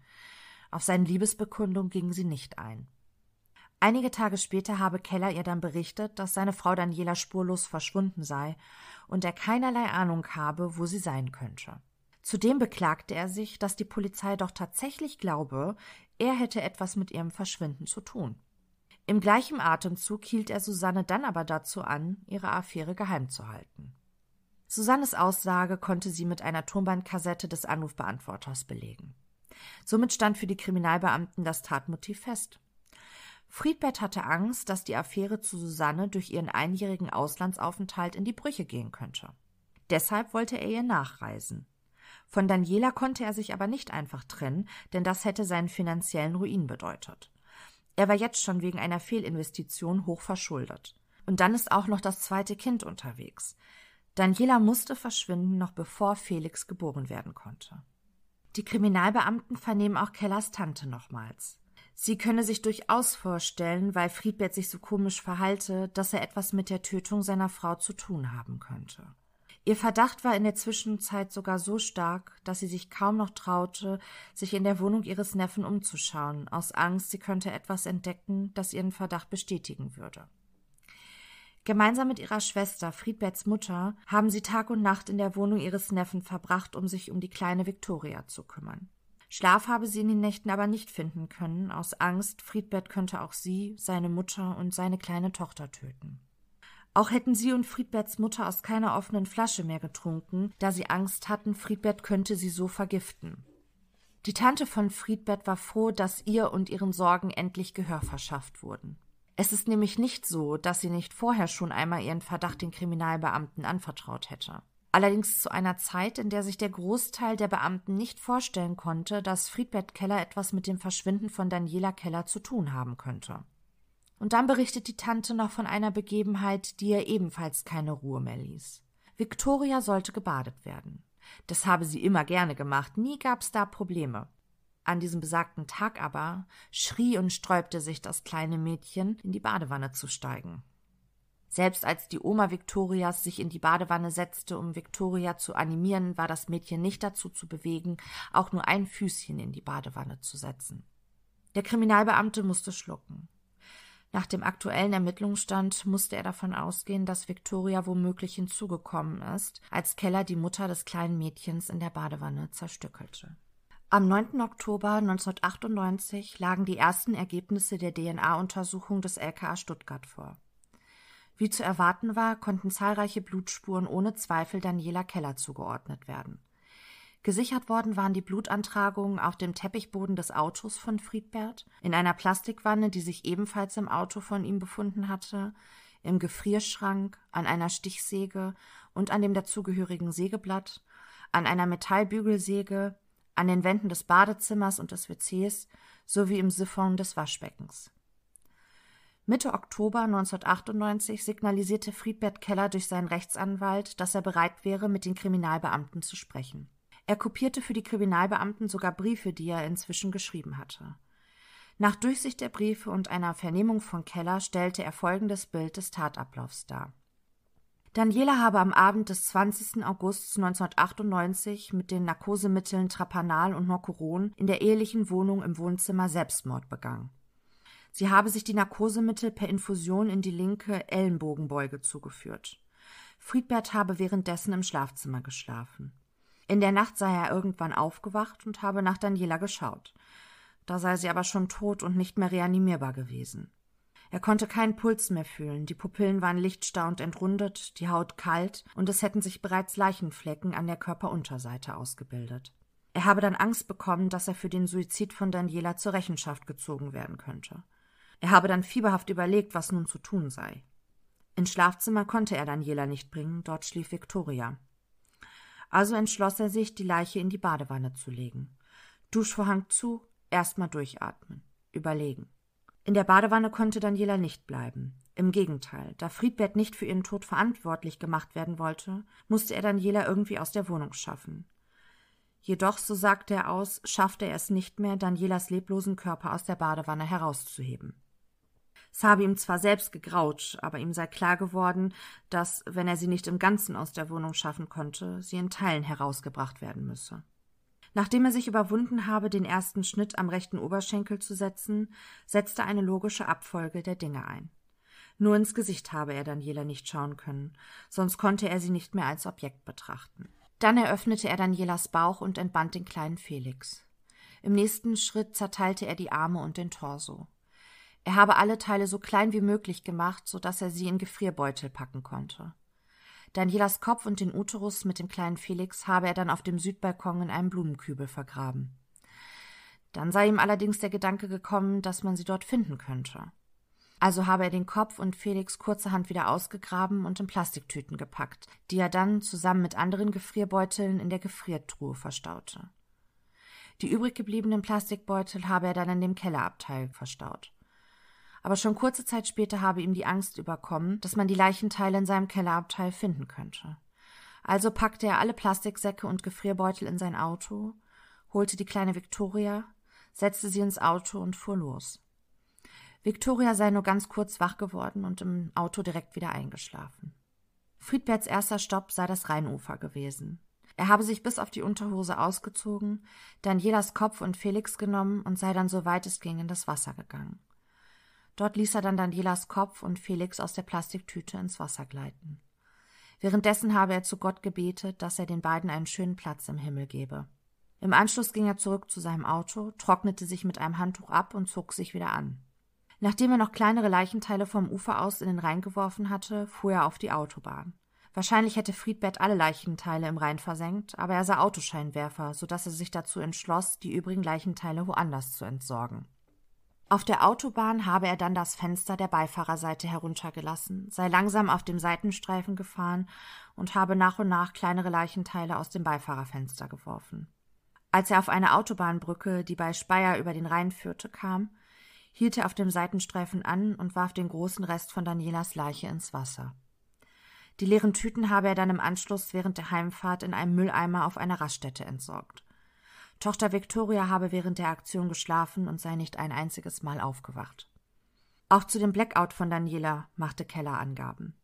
Auf seine Liebesbekundung ging sie nicht ein. Einige Tage später habe Keller ihr dann berichtet, dass seine Frau Daniela spurlos verschwunden sei und er keinerlei Ahnung habe, wo sie sein könnte. Zudem beklagte er sich, dass die Polizei doch tatsächlich glaube, er hätte etwas mit ihrem Verschwinden zu tun. Im gleichen Atemzug hielt er Susanne dann aber dazu an, ihre Affäre geheim zu halten. Susannes Aussage konnte sie mit einer Tonbandkassette des Anrufbeantworters belegen. Somit stand für die Kriminalbeamten das Tatmotiv fest. Friedbert hatte Angst, dass die Affäre zu Susanne durch ihren einjährigen Auslandsaufenthalt in die Brüche gehen könnte. Deshalb wollte er ihr nachreisen. Von Daniela konnte er sich aber nicht einfach trennen, denn das hätte seinen finanziellen Ruin bedeutet. Er war jetzt schon wegen einer Fehlinvestition hoch verschuldet. Und dann ist auch noch das zweite Kind unterwegs. Daniela musste verschwinden, noch bevor Felix geboren werden konnte. Die Kriminalbeamten vernehmen auch Kellers Tante nochmals. Sie könne sich durchaus vorstellen, weil Friedbert sich so komisch verhalte, dass er etwas mit der Tötung seiner Frau zu tun haben könnte. Ihr Verdacht war in der Zwischenzeit sogar so stark, dass sie sich kaum noch traute, sich in der Wohnung ihres Neffen umzuschauen, aus Angst, sie könnte etwas entdecken, das ihren Verdacht bestätigen würde. Gemeinsam mit ihrer Schwester, Friedberts Mutter, haben sie Tag und Nacht in der Wohnung ihres Neffen verbracht, um sich um die kleine Viktoria zu kümmern. Schlaf habe sie in den Nächten aber nicht finden können, aus Angst, Friedbert könnte auch sie, seine Mutter und seine kleine Tochter töten. Auch hätten sie und Friedberts Mutter aus keiner offenen Flasche mehr getrunken, da sie Angst hatten, Friedbert könnte sie so vergiften. Die Tante von Friedbert war froh, dass ihr und ihren Sorgen endlich Gehör verschafft wurden. Es ist nämlich nicht so, dass sie nicht vorher schon einmal ihren Verdacht den Kriminalbeamten anvertraut hätte allerdings zu einer Zeit, in der sich der Großteil der Beamten nicht vorstellen konnte, dass Friedbert Keller etwas mit dem Verschwinden von Daniela Keller zu tun haben könnte. Und dann berichtet die Tante noch von einer Begebenheit, die ihr ebenfalls keine Ruhe mehr ließ. Victoria sollte gebadet werden. Das habe sie immer gerne gemacht, nie gab's da Probleme. An diesem besagten Tag aber schrie und sträubte sich das kleine Mädchen, in die Badewanne zu steigen. Selbst als die Oma Viktorias sich in die Badewanne setzte, um Viktoria zu animieren, war das Mädchen nicht dazu zu bewegen, auch nur ein Füßchen in die Badewanne zu setzen. Der Kriminalbeamte musste schlucken. Nach dem aktuellen Ermittlungsstand musste er davon ausgehen, dass Viktoria womöglich hinzugekommen ist, als Keller die Mutter des kleinen Mädchens in der Badewanne zerstückelte. Am 9. Oktober 1998 lagen die ersten Ergebnisse der DNA-Untersuchung des LKA Stuttgart vor. Wie zu erwarten war, konnten zahlreiche Blutspuren ohne Zweifel Daniela Keller zugeordnet werden. Gesichert worden waren die Blutantragungen auf dem Teppichboden des Autos von Friedbert, in einer Plastikwanne, die sich ebenfalls im Auto von ihm befunden hatte, im Gefrierschrank, an einer Stichsäge und an dem dazugehörigen Sägeblatt, an einer Metallbügelsäge, an den Wänden des Badezimmers und des WCs sowie im Siphon des Waschbeckens. Mitte Oktober 1998 signalisierte Friedbert Keller durch seinen Rechtsanwalt, dass er bereit wäre, mit den Kriminalbeamten zu sprechen. Er kopierte für die Kriminalbeamten sogar Briefe, die er inzwischen geschrieben hatte. Nach Durchsicht der Briefe und einer Vernehmung von Keller stellte er folgendes Bild des Tatablaufs dar. Daniela habe am Abend des 20. August 1998 mit den Narkosemitteln Trapanal und Norcuron in der ehelichen Wohnung im Wohnzimmer Selbstmord begangen. Sie habe sich die Narkosemittel per Infusion in die linke Ellenbogenbeuge zugeführt. Friedbert habe währenddessen im Schlafzimmer geschlafen. In der Nacht sei er irgendwann aufgewacht und habe nach Daniela geschaut. Da sei sie aber schon tot und nicht mehr reanimierbar gewesen. Er konnte keinen Puls mehr fühlen, die Pupillen waren lichtstarr und entrundet, die Haut kalt, und es hätten sich bereits Leichenflecken an der Körperunterseite ausgebildet. Er habe dann Angst bekommen, dass er für den Suizid von Daniela zur Rechenschaft gezogen werden könnte. Er habe dann fieberhaft überlegt, was nun zu tun sei. Ins Schlafzimmer konnte er Daniela nicht bringen, dort schlief Viktoria. Also entschloss er sich, die Leiche in die Badewanne zu legen. Duschvorhang zu, erstmal durchatmen, überlegen. In der Badewanne konnte Daniela nicht bleiben. Im Gegenteil, da Friedbert nicht für ihren Tod verantwortlich gemacht werden wollte, musste er Daniela irgendwie aus der Wohnung schaffen. Jedoch, so sagte er aus, schaffte er es nicht mehr, Danielas leblosen Körper aus der Badewanne herauszuheben. Es habe ihm zwar selbst gegraut, aber ihm sei klar geworden, dass, wenn er sie nicht im Ganzen aus der Wohnung schaffen konnte, sie in Teilen herausgebracht werden müsse. Nachdem er sich überwunden habe, den ersten Schnitt am rechten Oberschenkel zu setzen, setzte eine logische Abfolge der Dinge ein. Nur ins Gesicht habe er Daniela nicht schauen können, sonst konnte er sie nicht mehr als Objekt betrachten. Dann eröffnete er Danielas Bauch und entband den kleinen Felix. Im nächsten Schritt zerteilte er die Arme und den Torso. Er habe alle Teile so klein wie möglich gemacht, so dass er sie in Gefrierbeutel packen konnte. Danielas Kopf und den Uterus mit dem kleinen Felix habe er dann auf dem Südbalkon in einem Blumenkübel vergraben. Dann sei ihm allerdings der Gedanke gekommen, dass man sie dort finden könnte. Also habe er den Kopf und Felix kurzerhand wieder ausgegraben und in Plastiktüten gepackt, die er dann zusammen mit anderen Gefrierbeuteln in der Gefriertruhe verstaute. Die übrig gebliebenen Plastikbeutel habe er dann in dem Kellerabteil verstaut aber schon kurze Zeit später habe ihm die Angst überkommen, dass man die Leichenteile in seinem Kellerabteil finden könnte. Also packte er alle Plastiksäcke und Gefrierbeutel in sein Auto, holte die kleine Victoria, setzte sie ins Auto und fuhr los. Victoria sei nur ganz kurz wach geworden und im Auto direkt wieder eingeschlafen. Friedberts erster Stopp sei das Rheinufer gewesen. Er habe sich bis auf die Unterhose ausgezogen, Danielas Kopf und Felix genommen und sei dann so weit es ging in das Wasser gegangen. Dort ließ er dann Danielas Kopf und Felix aus der Plastiktüte ins Wasser gleiten. Währenddessen habe er zu Gott gebetet, dass er den beiden einen schönen Platz im Himmel gebe. Im Anschluss ging er zurück zu seinem Auto, trocknete sich mit einem Handtuch ab und zog sich wieder an. Nachdem er noch kleinere Leichenteile vom Ufer aus in den Rhein geworfen hatte, fuhr er auf die Autobahn. Wahrscheinlich hätte Friedbert alle Leichenteile im Rhein versenkt, aber er sah Autoscheinwerfer, so dass er sich dazu entschloss, die übrigen Leichenteile woanders zu entsorgen. Auf der Autobahn habe er dann das Fenster der Beifahrerseite heruntergelassen, sei langsam auf dem Seitenstreifen gefahren und habe nach und nach kleinere Leichenteile aus dem Beifahrerfenster geworfen. Als er auf eine Autobahnbrücke, die bei Speyer über den Rhein führte, kam, hielt er auf dem Seitenstreifen an und warf den großen Rest von Danielas Leiche ins Wasser. Die leeren Tüten habe er dann im Anschluss während der Heimfahrt in einem Mülleimer auf einer Raststätte entsorgt. Tochter Victoria habe während der Aktion geschlafen und sei nicht ein einziges Mal aufgewacht. Auch zu dem Blackout von Daniela machte Keller Angaben.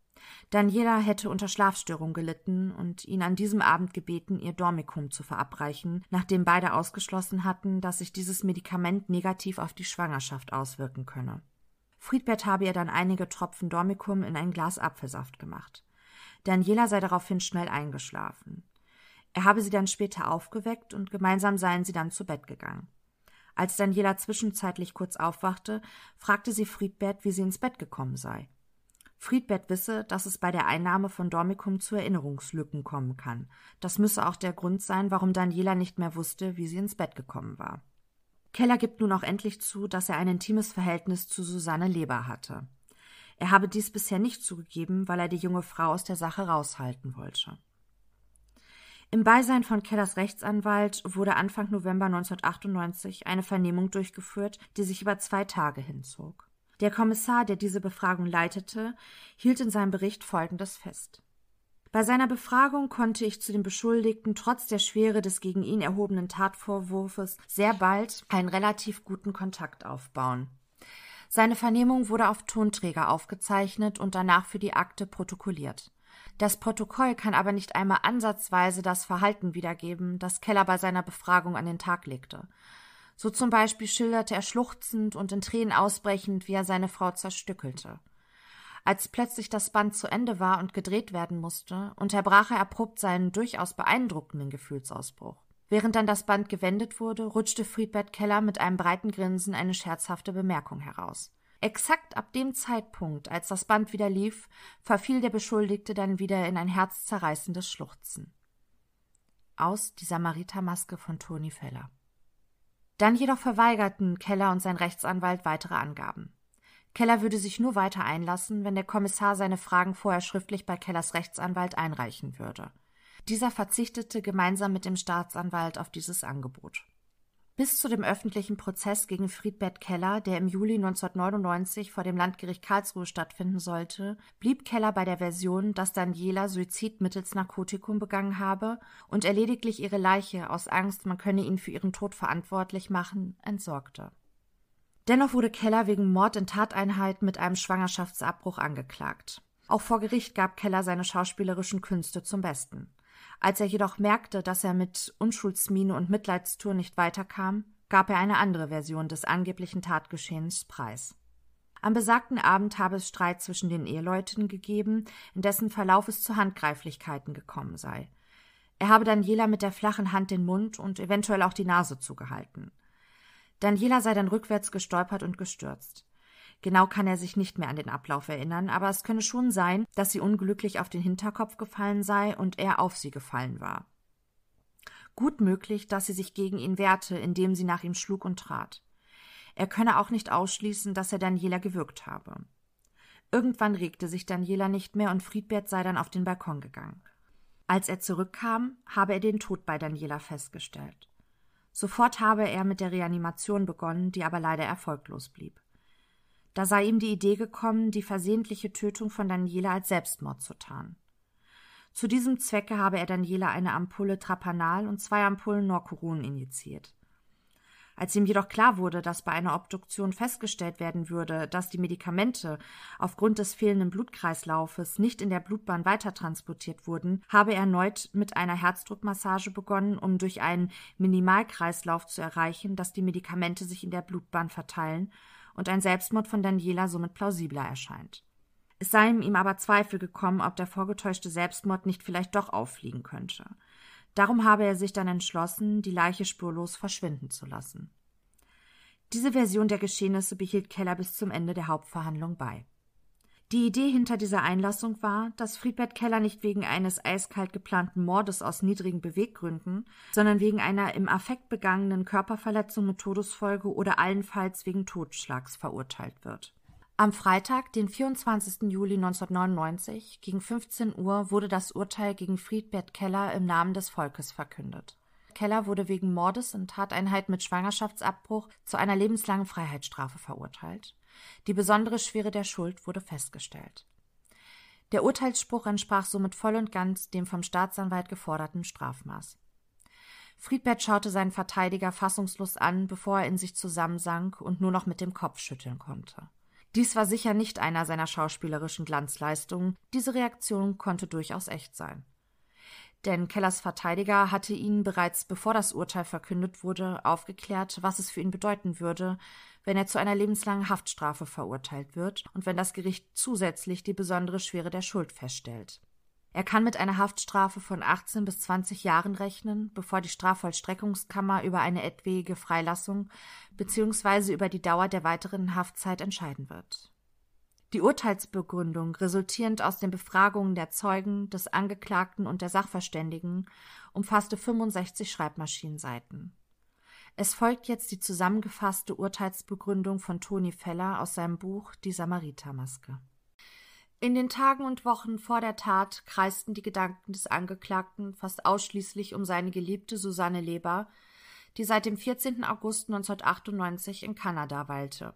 Daniela hätte unter Schlafstörung gelitten und ihn an diesem Abend gebeten, ihr Dormicum zu verabreichen, nachdem beide ausgeschlossen hatten, dass sich dieses Medikament negativ auf die Schwangerschaft auswirken könne. Friedbert habe ihr dann einige Tropfen Dormicum in ein Glas Apfelsaft gemacht. Daniela sei daraufhin schnell eingeschlafen. Er habe sie dann später aufgeweckt und gemeinsam seien sie dann zu Bett gegangen. Als Daniela zwischenzeitlich kurz aufwachte, fragte sie Friedbert, wie sie ins Bett gekommen sei. Friedbert wisse, dass es bei der Einnahme von Dormicum zu Erinnerungslücken kommen kann. Das müsse auch der Grund sein, warum Daniela nicht mehr wusste, wie sie ins Bett gekommen war. Keller gibt nun auch endlich zu, dass er ein intimes Verhältnis zu Susanne Leber hatte. Er habe dies bisher nicht zugegeben, weil er die junge Frau aus der Sache raushalten wollte. Im Beisein von Kellers Rechtsanwalt wurde Anfang November 1998 eine Vernehmung durchgeführt, die sich über zwei Tage hinzog. Der Kommissar, der diese Befragung leitete, hielt in seinem Bericht Folgendes fest. Bei seiner Befragung konnte ich zu dem Beschuldigten trotz der Schwere des gegen ihn erhobenen Tatvorwurfs sehr bald einen relativ guten Kontakt aufbauen. Seine Vernehmung wurde auf Tonträger aufgezeichnet und danach für die Akte protokolliert. Das Protokoll kann aber nicht einmal ansatzweise das Verhalten wiedergeben, das Keller bei seiner Befragung an den Tag legte. So zum Beispiel schilderte er schluchzend und in Tränen ausbrechend, wie er seine Frau zerstückelte. Als plötzlich das Band zu Ende war und gedreht werden musste, unterbrach er abrupt seinen durchaus beeindruckenden Gefühlsausbruch. Während dann das Band gewendet wurde, rutschte Friedbert Keller mit einem breiten Grinsen eine scherzhafte Bemerkung heraus. Exakt ab dem Zeitpunkt, als das Band wieder lief, verfiel der Beschuldigte dann wieder in ein herzzerreißendes Schluchzen. Aus die Samaritermaske von Toni Feller. Dann jedoch verweigerten Keller und sein Rechtsanwalt weitere Angaben. Keller würde sich nur weiter einlassen, wenn der Kommissar seine Fragen vorher schriftlich bei Kellers Rechtsanwalt einreichen würde. Dieser verzichtete gemeinsam mit dem Staatsanwalt auf dieses Angebot. Bis zu dem öffentlichen Prozess gegen Friedbert Keller, der im Juli 1999 vor dem Landgericht Karlsruhe stattfinden sollte, blieb Keller bei der Version, dass Daniela Suizid mittels Narkotikum begangen habe und er lediglich ihre Leiche aus Angst, man könne ihn für ihren Tod verantwortlich machen, entsorgte. Dennoch wurde Keller wegen Mord in Tateinheit mit einem Schwangerschaftsabbruch angeklagt. Auch vor Gericht gab Keller seine schauspielerischen Künste zum Besten. Als er jedoch merkte, dass er mit Unschuldsmiene und Mitleidstour nicht weiterkam, gab er eine andere Version des angeblichen Tatgeschehens preis. Am besagten Abend habe es Streit zwischen den Eheleuten gegeben, in dessen Verlauf es zu Handgreiflichkeiten gekommen sei. Er habe Daniela mit der flachen Hand den Mund und eventuell auch die Nase zugehalten. Daniela sei dann rückwärts gestolpert und gestürzt. Genau kann er sich nicht mehr an den Ablauf erinnern, aber es könne schon sein, dass sie unglücklich auf den Hinterkopf gefallen sei und er auf sie gefallen war. Gut möglich, dass sie sich gegen ihn wehrte, indem sie nach ihm schlug und trat. Er könne auch nicht ausschließen, dass er Daniela gewürgt habe. Irgendwann regte sich Daniela nicht mehr und Friedbert sei dann auf den Balkon gegangen. Als er zurückkam, habe er den Tod bei Daniela festgestellt. Sofort habe er mit der Reanimation begonnen, die aber leider erfolglos blieb. Da sei ihm die Idee gekommen, die versehentliche Tötung von Daniela als Selbstmord zu tarnen. Zu diesem Zwecke habe er Daniela eine Ampulle Trapanal und zwei Ampullen Norcuron injiziert. Als ihm jedoch klar wurde, dass bei einer Obduktion festgestellt werden würde, dass die Medikamente aufgrund des fehlenden Blutkreislaufes nicht in der Blutbahn weitertransportiert wurden, habe er erneut mit einer Herzdruckmassage begonnen, um durch einen Minimalkreislauf zu erreichen, dass die Medikamente sich in der Blutbahn verteilen und ein Selbstmord von Daniela somit plausibler erscheint. Es seien ihm aber Zweifel gekommen, ob der vorgetäuschte Selbstmord nicht vielleicht doch auffliegen könnte. Darum habe er sich dann entschlossen, die Leiche spurlos verschwinden zu lassen. Diese Version der Geschehnisse behielt Keller bis zum Ende der Hauptverhandlung bei. Die Idee hinter dieser Einlassung war, dass Friedbert Keller nicht wegen eines eiskalt geplanten Mordes aus niedrigen Beweggründen, sondern wegen einer im Affekt begangenen Körperverletzung mit Todesfolge oder allenfalls wegen Totschlags verurteilt wird. Am Freitag, den 24. Juli 1999, gegen 15 Uhr, wurde das Urteil gegen Friedbert Keller im Namen des Volkes verkündet. Keller wurde wegen Mordes in Tateinheit mit Schwangerschaftsabbruch zu einer lebenslangen Freiheitsstrafe verurteilt. Die besondere Schwere der Schuld wurde festgestellt. Der Urteilsspruch entsprach somit voll und ganz dem vom Staatsanwalt geforderten Strafmaß. Friedbert schaute seinen Verteidiger fassungslos an, bevor er in sich zusammensank und nur noch mit dem Kopf schütteln konnte. Dies war sicher nicht einer seiner schauspielerischen Glanzleistungen, diese Reaktion konnte durchaus echt sein. Denn Kellers Verteidiger hatte ihn bereits bevor das Urteil verkündet wurde, aufgeklärt, was es für ihn bedeuten würde, wenn er zu einer lebenslangen Haftstrafe verurteilt wird und wenn das Gericht zusätzlich die besondere Schwere der Schuld feststellt. Er kann mit einer Haftstrafe von 18 bis 20 Jahren rechnen, bevor die Strafvollstreckungskammer über eine etwaige Freilassung bzw. über die Dauer der weiteren Haftzeit entscheiden wird. Die Urteilsbegründung, resultierend aus den Befragungen der Zeugen, des Angeklagten und der Sachverständigen, umfasste 65 Schreibmaschinenseiten. Es folgt jetzt die zusammengefasste Urteilsbegründung von Toni Feller aus seinem Buch Die Samaritermaske. In den Tagen und Wochen vor der Tat kreisten die Gedanken des Angeklagten fast ausschließlich um seine geliebte Susanne Leber, die seit dem 14. August 1998 in Kanada weilte.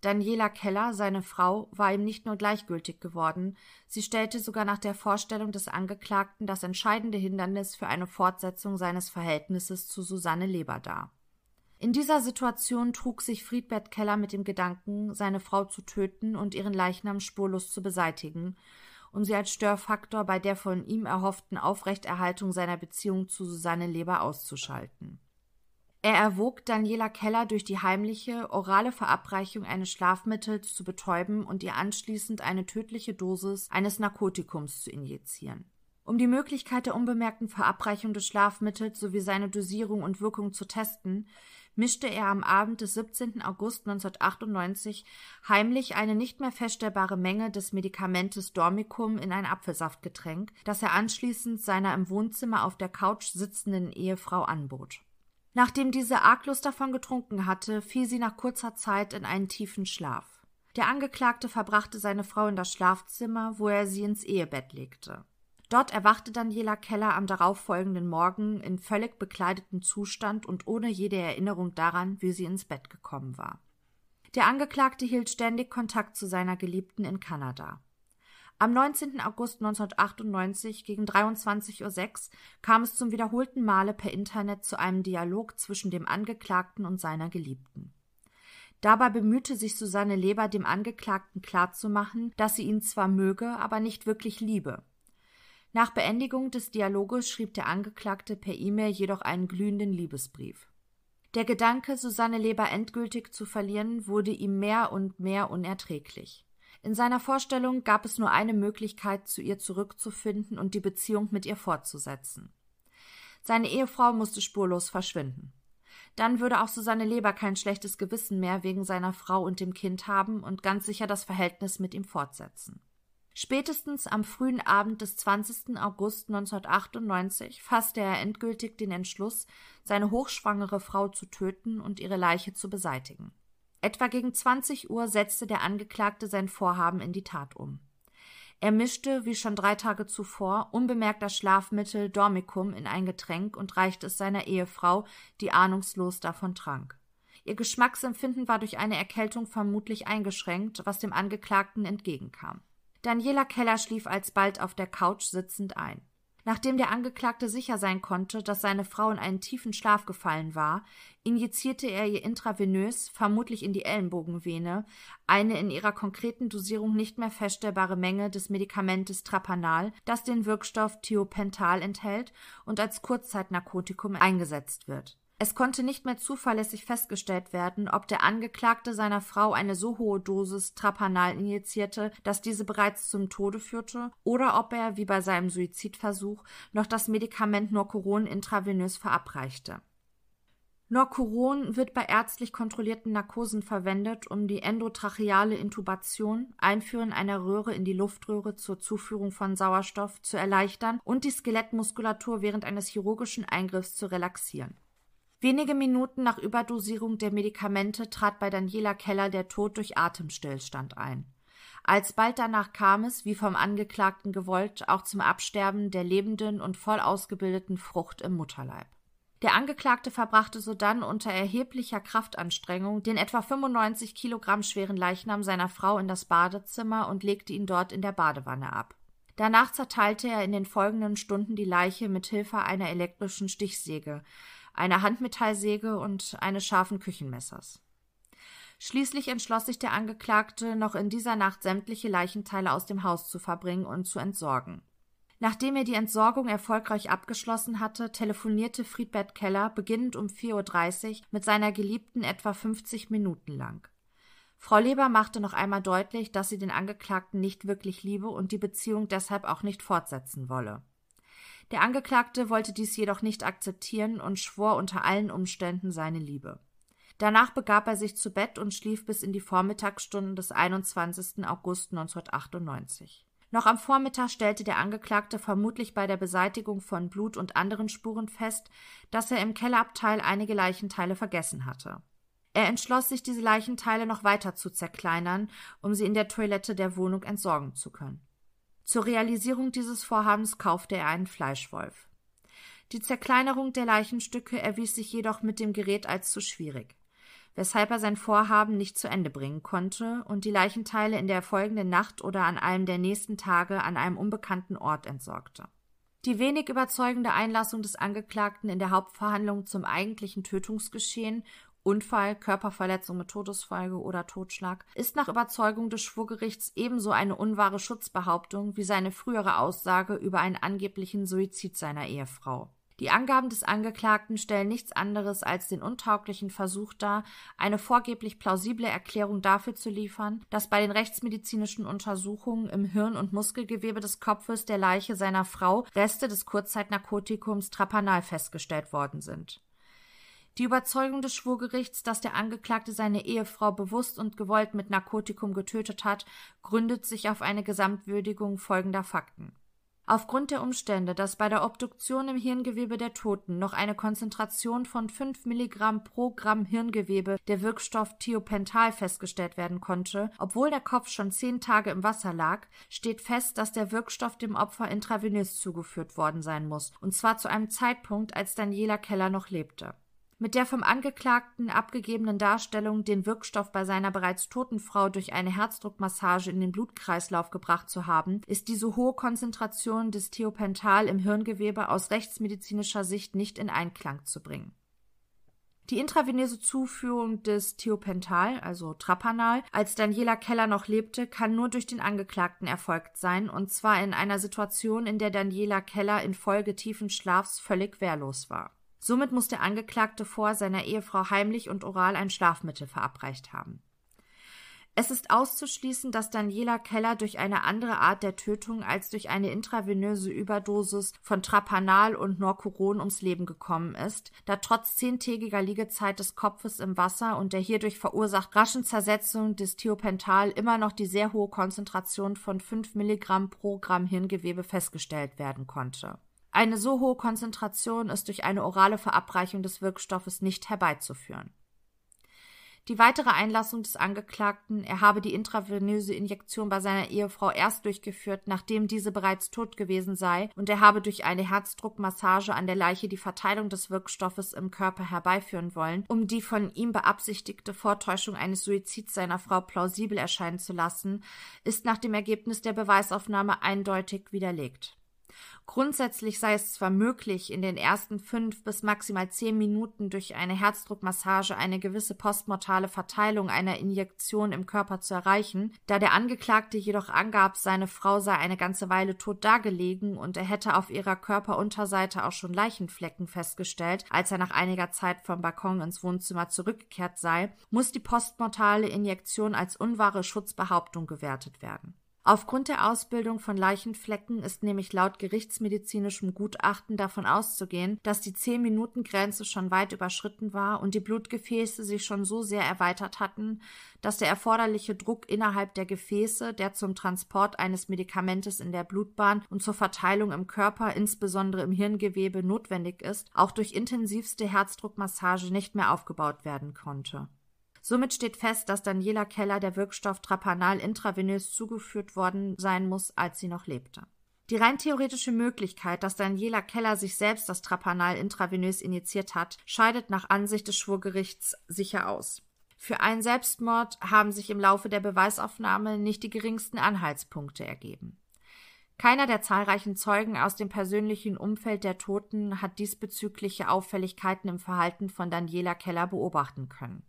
Daniela Keller, seine Frau, war ihm nicht nur gleichgültig geworden, sie stellte sogar nach der Vorstellung des Angeklagten das entscheidende Hindernis für eine Fortsetzung seines Verhältnisses zu Susanne Leber dar. In dieser Situation trug sich Friedbert Keller mit dem Gedanken, seine Frau zu töten und ihren Leichnam spurlos zu beseitigen, um sie als Störfaktor bei der von ihm erhofften Aufrechterhaltung seiner Beziehung zu Susanne Leber auszuschalten. Er erwog, Daniela Keller durch die heimliche, orale Verabreichung eines Schlafmittels zu betäuben und ihr anschließend eine tödliche Dosis eines Narkotikums zu injizieren. Um die Möglichkeit der unbemerkten Verabreichung des Schlafmittels sowie seine Dosierung und Wirkung zu testen, mischte er am Abend des 17. August 1998 heimlich eine nicht mehr feststellbare Menge des Medikamentes Dormicum in ein Apfelsaftgetränk, das er anschließend seiner im Wohnzimmer auf der Couch sitzenden Ehefrau anbot. Nachdem diese arglos davon getrunken hatte, fiel sie nach kurzer Zeit in einen tiefen Schlaf. Der Angeklagte verbrachte seine Frau in das Schlafzimmer, wo er sie ins Ehebett legte. Dort erwachte Daniela Keller am darauffolgenden Morgen in völlig bekleideten Zustand und ohne jede Erinnerung daran, wie sie ins Bett gekommen war. Der Angeklagte hielt ständig Kontakt zu seiner Geliebten in Kanada. Am 19. August 1998 gegen 23.06 Uhr kam es zum wiederholten Male per Internet zu einem Dialog zwischen dem Angeklagten und seiner Geliebten. Dabei bemühte sich Susanne Leber, dem Angeklagten klarzumachen, dass sie ihn zwar möge, aber nicht wirklich liebe. Nach Beendigung des Dialoges schrieb der Angeklagte per E-Mail jedoch einen glühenden Liebesbrief. Der Gedanke, Susanne Leber endgültig zu verlieren, wurde ihm mehr und mehr unerträglich. In seiner Vorstellung gab es nur eine Möglichkeit, zu ihr zurückzufinden und die Beziehung mit ihr fortzusetzen. Seine Ehefrau musste spurlos verschwinden. Dann würde auch Susanne Leber kein schlechtes Gewissen mehr wegen seiner Frau und dem Kind haben und ganz sicher das Verhältnis mit ihm fortsetzen. Spätestens am frühen Abend des 20. August 1998 fasste er endgültig den Entschluss, seine hochschwangere Frau zu töten und ihre Leiche zu beseitigen. Etwa gegen 20 Uhr setzte der Angeklagte sein Vorhaben in die Tat um. Er mischte, wie schon drei Tage zuvor, unbemerkt das Schlafmittel Dormicum in ein Getränk und reichte es seiner Ehefrau, die ahnungslos davon trank. Ihr Geschmacksempfinden war durch eine Erkältung vermutlich eingeschränkt, was dem Angeklagten entgegenkam. Daniela Keller schlief alsbald auf der Couch sitzend ein. Nachdem der Angeklagte sicher sein konnte, dass seine Frau in einen tiefen Schlaf gefallen war, injizierte er ihr intravenös, vermutlich in die Ellenbogenvene, eine in ihrer konkreten Dosierung nicht mehr feststellbare Menge des Medikamentes Trapanal, das den Wirkstoff Thiopental enthält und als Kurzzeitnarkotikum eingesetzt wird. Es konnte nicht mehr zuverlässig festgestellt werden, ob der Angeklagte seiner Frau eine so hohe Dosis Trapanal injizierte, dass diese bereits zum Tode führte, oder ob er, wie bei seinem Suizidversuch, noch das Medikament Norcuron intravenös verabreichte. Norcuron wird bei ärztlich kontrollierten Narkosen verwendet, um die endotracheale Intubation, Einführen einer Röhre in die Luftröhre zur Zuführung von Sauerstoff, zu erleichtern und die Skelettmuskulatur während eines chirurgischen Eingriffs zu relaxieren. Wenige Minuten nach Überdosierung der Medikamente trat bei Daniela Keller der Tod durch Atemstillstand ein. Alsbald danach kam es, wie vom Angeklagten gewollt, auch zum Absterben der lebenden und voll ausgebildeten Frucht im Mutterleib. Der Angeklagte verbrachte sodann unter erheblicher Kraftanstrengung den etwa 95 Kilogramm schweren Leichnam seiner Frau in das Badezimmer und legte ihn dort in der Badewanne ab. Danach zerteilte er in den folgenden Stunden die Leiche mit Hilfe einer elektrischen Stichsäge, einer Handmetallsäge und eines scharfen Küchenmessers. Schließlich entschloss sich der Angeklagte, noch in dieser Nacht sämtliche Leichenteile aus dem Haus zu verbringen und zu entsorgen. Nachdem er die Entsorgung erfolgreich abgeschlossen hatte, telefonierte Friedbert Keller beginnend um 4.30 Uhr mit seiner Geliebten etwa 50 Minuten lang. Frau Leber machte noch einmal deutlich, dass sie den Angeklagten nicht wirklich liebe und die Beziehung deshalb auch nicht fortsetzen wolle. Der Angeklagte wollte dies jedoch nicht akzeptieren und schwor unter allen Umständen seine Liebe. Danach begab er sich zu Bett und schlief bis in die Vormittagsstunden des 21. August 1998. Noch am Vormittag stellte der Angeklagte vermutlich bei der Beseitigung von Blut und anderen Spuren fest, dass er im Kellerabteil einige Leichenteile vergessen hatte. Er entschloss sich, diese Leichenteile noch weiter zu zerkleinern, um sie in der Toilette der Wohnung entsorgen zu können. Zur Realisierung dieses Vorhabens kaufte er einen Fleischwolf. Die Zerkleinerung der Leichenstücke erwies sich jedoch mit dem Gerät als zu schwierig, weshalb er sein Vorhaben nicht zu Ende bringen konnte und die Leichenteile in der folgenden Nacht oder an einem der nächsten Tage an einem unbekannten Ort entsorgte. Die wenig überzeugende Einlassung des Angeklagten in der Hauptverhandlung zum eigentlichen Tötungsgeschehen Unfall, Körperverletzung mit Todesfolge oder Totschlag ist nach Überzeugung des Schwurgerichts ebenso eine unwahre Schutzbehauptung wie seine frühere Aussage über einen angeblichen Suizid seiner Ehefrau. Die Angaben des Angeklagten stellen nichts anderes als den untauglichen Versuch dar, eine vorgeblich plausible Erklärung dafür zu liefern, dass bei den rechtsmedizinischen Untersuchungen im Hirn- und Muskelgewebe des Kopfes der Leiche seiner Frau Reste des Kurzzeitnarkotikums Trapanal festgestellt worden sind. Die Überzeugung des Schwurgerichts, dass der Angeklagte seine Ehefrau bewusst und gewollt mit Narkotikum getötet hat, gründet sich auf eine Gesamtwürdigung folgender Fakten. Aufgrund der Umstände, dass bei der Obduktion im Hirngewebe der Toten noch eine Konzentration von 5 Milligramm pro Gramm Hirngewebe der Wirkstoff Thiopental festgestellt werden konnte, obwohl der Kopf schon zehn Tage im Wasser lag, steht fest, dass der Wirkstoff dem Opfer intravenös zugeführt worden sein muss, und zwar zu einem Zeitpunkt, als Daniela Keller noch lebte. Mit der vom Angeklagten abgegebenen Darstellung, den Wirkstoff bei seiner bereits toten Frau durch eine Herzdruckmassage in den Blutkreislauf gebracht zu haben, ist diese hohe Konzentration des Thiopental im Hirngewebe aus rechtsmedizinischer Sicht nicht in Einklang zu bringen. Die intravenöse Zuführung des Thiopental, also Trapanal, als Daniela Keller noch lebte, kann nur durch den Angeklagten erfolgt sein, und zwar in einer Situation, in der Daniela Keller infolge tiefen Schlafs völlig wehrlos war. Somit muss der Angeklagte vor seiner Ehefrau heimlich und oral ein Schlafmittel verabreicht haben. Es ist auszuschließen, dass Daniela Keller durch eine andere Art der Tötung als durch eine intravenöse Überdosis von Trapanal und Norcuron ums Leben gekommen ist, da trotz zehntägiger Liegezeit des Kopfes im Wasser und der hierdurch verursacht raschen Zersetzung des Thiopental immer noch die sehr hohe Konzentration von 5 Milligramm pro Gramm Hirngewebe festgestellt werden konnte. Eine so hohe Konzentration ist durch eine orale Verabreichung des Wirkstoffes nicht herbeizuführen. Die weitere Einlassung des Angeklagten, er habe die intravenöse Injektion bei seiner Ehefrau erst durchgeführt, nachdem diese bereits tot gewesen sei, und er habe durch eine Herzdruckmassage an der Leiche die Verteilung des Wirkstoffes im Körper herbeiführen wollen, um die von ihm beabsichtigte Vortäuschung eines Suizids seiner Frau plausibel erscheinen zu lassen, ist nach dem Ergebnis der Beweisaufnahme eindeutig widerlegt. Grundsätzlich sei es zwar möglich, in den ersten fünf bis maximal zehn Minuten durch eine Herzdruckmassage eine gewisse postmortale Verteilung einer Injektion im Körper zu erreichen, da der Angeklagte jedoch angab, seine Frau sei eine ganze Weile tot dagelegen und er hätte auf ihrer Körperunterseite auch schon Leichenflecken festgestellt, als er nach einiger Zeit vom Balkon ins Wohnzimmer zurückgekehrt sei, muss die postmortale Injektion als unwahre Schutzbehauptung gewertet werden. Aufgrund der Ausbildung von Leichenflecken ist nämlich laut gerichtsmedizinischem Gutachten davon auszugehen, dass die 10-Minuten-Grenze schon weit überschritten war und die Blutgefäße sich schon so sehr erweitert hatten, dass der erforderliche Druck innerhalb der Gefäße, der zum Transport eines Medikamentes in der Blutbahn und zur Verteilung im Körper, insbesondere im Hirngewebe, notwendig ist, auch durch intensivste Herzdruckmassage nicht mehr aufgebaut werden konnte. Somit steht fest, dass Daniela Keller der Wirkstoff Trapanal intravenös zugeführt worden sein muss, als sie noch lebte. Die rein theoretische Möglichkeit, dass Daniela Keller sich selbst das Trapanal intravenös injiziert hat, scheidet nach Ansicht des Schwurgerichts sicher aus. Für einen Selbstmord haben sich im Laufe der Beweisaufnahme nicht die geringsten Anhaltspunkte ergeben. Keiner der zahlreichen Zeugen aus dem persönlichen Umfeld der Toten hat diesbezügliche Auffälligkeiten im Verhalten von Daniela Keller beobachten können.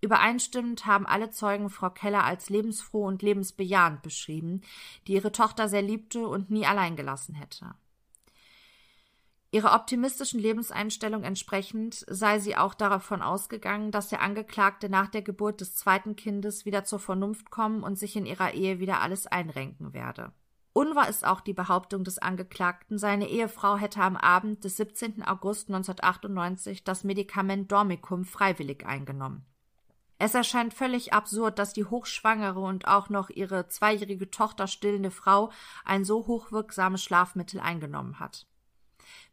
Übereinstimmend haben alle Zeugen Frau Keller als lebensfroh und lebensbejahend beschrieben, die ihre Tochter sehr liebte und nie allein gelassen hätte. Ihrer optimistischen Lebenseinstellung entsprechend sei sie auch davon ausgegangen, dass der Angeklagte nach der Geburt des zweiten Kindes wieder zur Vernunft kommen und sich in ihrer Ehe wieder alles einrenken werde. Unwahr ist auch die Behauptung des Angeklagten, seine Ehefrau hätte am Abend des 17. August 1998 das Medikament Dormicum freiwillig eingenommen. Es erscheint völlig absurd, dass die hochschwangere und auch noch ihre zweijährige Tochter stillende Frau ein so hochwirksames Schlafmittel eingenommen hat.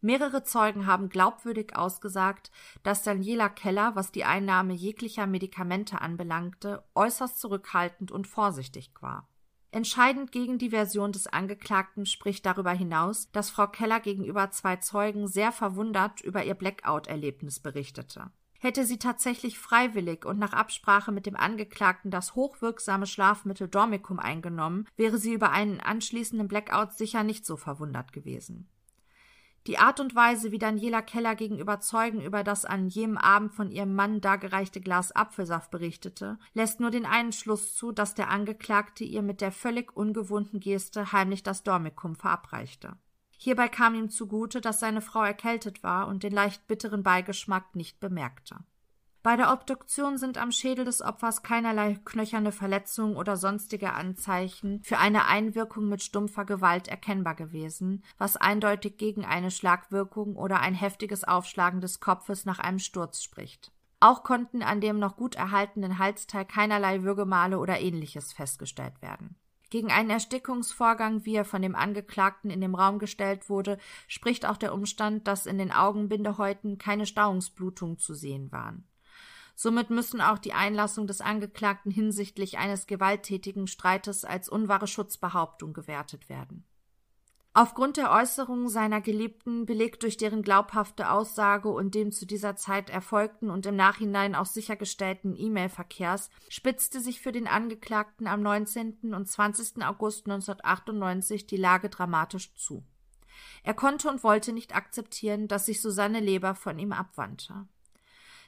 Mehrere Zeugen haben glaubwürdig ausgesagt, dass Daniela Keller, was die Einnahme jeglicher Medikamente anbelangte, äußerst zurückhaltend und vorsichtig war. Entscheidend gegen die Version des Angeklagten spricht darüber hinaus, dass Frau Keller gegenüber zwei Zeugen sehr verwundert über ihr Blackout-Erlebnis berichtete. Hätte sie tatsächlich freiwillig und nach Absprache mit dem Angeklagten das hochwirksame Schlafmittel Dormicum eingenommen, wäre sie über einen anschließenden Blackout sicher nicht so verwundert gewesen. Die Art und Weise, wie Daniela Keller gegenüber Zeugen über das an jenem Abend von ihrem Mann dargereichte Glas Apfelsaft berichtete, lässt nur den einen Schluss zu, dass der Angeklagte ihr mit der völlig ungewohnten Geste heimlich das Dormikum verabreichte. Hierbei kam ihm zugute, dass seine Frau erkältet war und den leicht bitteren Beigeschmack nicht bemerkte. Bei der Obduktion sind am Schädel des Opfers keinerlei knöcherne Verletzungen oder sonstige Anzeichen für eine Einwirkung mit stumpfer Gewalt erkennbar gewesen, was eindeutig gegen eine Schlagwirkung oder ein heftiges Aufschlagen des Kopfes nach einem Sturz spricht. Auch konnten an dem noch gut erhaltenen Halsteil keinerlei Würgemale oder ähnliches festgestellt werden. Gegen einen Erstickungsvorgang, wie er von dem Angeklagten in den Raum gestellt wurde, spricht auch der Umstand, dass in den Augenbindehäuten keine Stauungsblutungen zu sehen waren. Somit müssen auch die Einlassung des Angeklagten hinsichtlich eines gewalttätigen Streites als unwahre Schutzbehauptung gewertet werden. Aufgrund der Äußerungen seiner Geliebten, belegt durch deren glaubhafte Aussage und dem zu dieser Zeit erfolgten und im Nachhinein auch sichergestellten E-Mail-Verkehrs, spitzte sich für den Angeklagten am 19. und 20. August 1998 die Lage dramatisch zu. Er konnte und wollte nicht akzeptieren, dass sich Susanne Leber von ihm abwandte.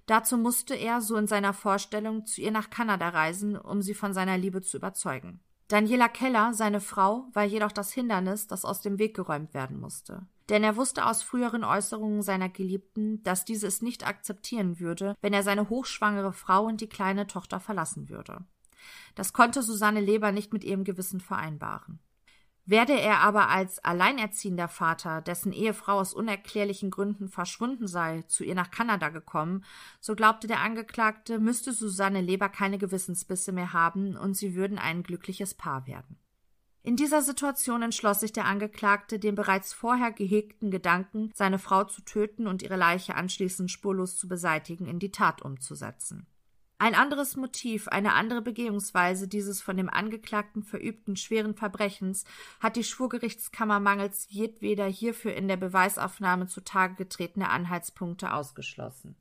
Dazu musste er, so in seiner Vorstellung, zu ihr nach Kanada reisen, um sie von seiner Liebe zu überzeugen. Daniela Keller, seine Frau, war jedoch das Hindernis, das aus dem Weg geräumt werden musste. Denn er wusste aus früheren Äußerungen seiner Geliebten, dass diese es nicht akzeptieren würde, wenn er seine hochschwangere Frau und die kleine Tochter verlassen würde. Das konnte Susanne Leber nicht mit ihrem Gewissen vereinbaren. Werde er aber als alleinerziehender Vater, dessen Ehefrau aus unerklärlichen Gründen verschwunden sei, zu ihr nach Kanada gekommen, so glaubte der Angeklagte, müsste Susanne Leber keine Gewissensbisse mehr haben und sie würden ein glückliches Paar werden. In dieser Situation entschloss sich der Angeklagte, den bereits vorher gehegten Gedanken, seine Frau zu töten und ihre Leiche anschließend spurlos zu beseitigen, in die Tat umzusetzen. Ein anderes Motiv, eine andere Begehungsweise dieses von dem Angeklagten verübten schweren Verbrechens hat die Schwurgerichtskammer mangels jedweder hierfür in der Beweisaufnahme zutage getretene Anhaltspunkte ausgeschlossen.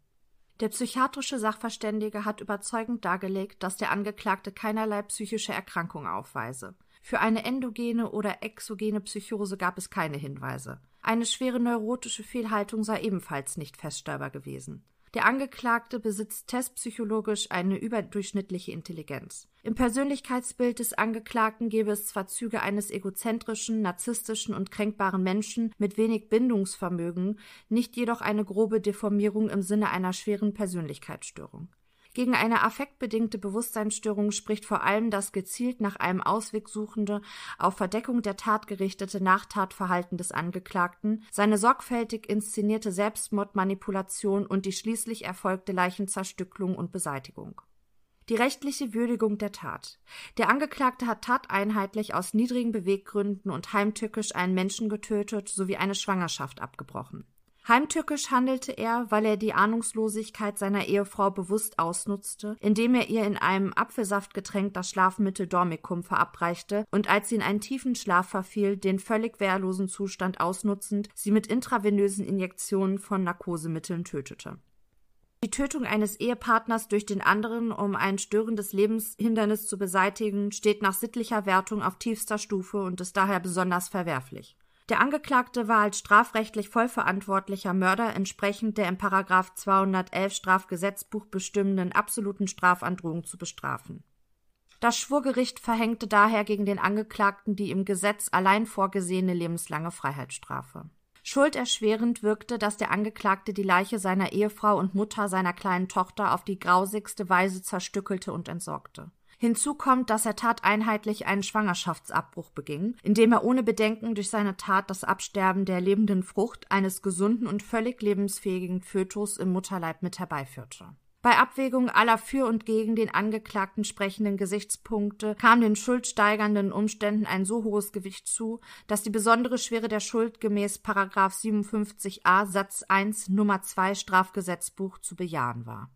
Der psychiatrische Sachverständige hat überzeugend dargelegt, dass der Angeklagte keinerlei psychische Erkrankung aufweise. Für eine endogene oder exogene Psychose gab es keine Hinweise. Eine schwere neurotische Fehlhaltung sei ebenfalls nicht feststellbar gewesen. Der Angeklagte besitzt testpsychologisch eine überdurchschnittliche Intelligenz. Im Persönlichkeitsbild des Angeklagten gäbe es zwar Züge eines egozentrischen, narzisstischen und kränkbaren Menschen mit wenig Bindungsvermögen, nicht jedoch eine grobe Deformierung im Sinne einer schweren Persönlichkeitsstörung. Gegen eine affektbedingte Bewusstseinsstörung spricht vor allem das gezielt nach einem Ausweg suchende, auf Verdeckung der Tat gerichtete Nachtatverhalten des Angeklagten, seine sorgfältig inszenierte Selbstmordmanipulation und die schließlich erfolgte Leichenzerstücklung und Beseitigung. Die rechtliche Würdigung der Tat. Der Angeklagte hat tateinheitlich aus niedrigen Beweggründen und heimtückisch einen Menschen getötet sowie eine Schwangerschaft abgebrochen. Heimtückisch handelte er, weil er die Ahnungslosigkeit seiner Ehefrau bewusst ausnutzte, indem er ihr in einem Apfelsaft getränkt das Schlafmittel Dormicum verabreichte und als sie in einen tiefen Schlaf verfiel, den völlig wehrlosen Zustand ausnutzend, sie mit intravenösen Injektionen von Narkosemitteln tötete. Die Tötung eines Ehepartners durch den anderen, um ein störendes Lebenshindernis zu beseitigen, steht nach sittlicher Wertung auf tiefster Stufe und ist daher besonders verwerflich. Der Angeklagte war als strafrechtlich vollverantwortlicher Mörder entsprechend der im § 211 Strafgesetzbuch bestimmenden absoluten Strafandrohung zu bestrafen. Das Schwurgericht verhängte daher gegen den Angeklagten die im Gesetz allein vorgesehene lebenslange Freiheitsstrafe. Schulderschwerend wirkte, dass der Angeklagte die Leiche seiner Ehefrau und Mutter seiner kleinen Tochter auf die grausigste Weise zerstückelte und entsorgte Hinzu kommt, dass er tateinheitlich einen Schwangerschaftsabbruch beging, indem er ohne Bedenken durch seine Tat das Absterben der lebenden Frucht eines gesunden und völlig lebensfähigen Fötus im Mutterleib mit herbeiführte. Bei Abwägung aller für und gegen den Angeklagten sprechenden Gesichtspunkte kam den schuldsteigernden Umständen ein so hohes Gewicht zu, dass die besondere Schwere der Schuld gemäß 57a Satz 1 Nummer 2 Strafgesetzbuch zu bejahen war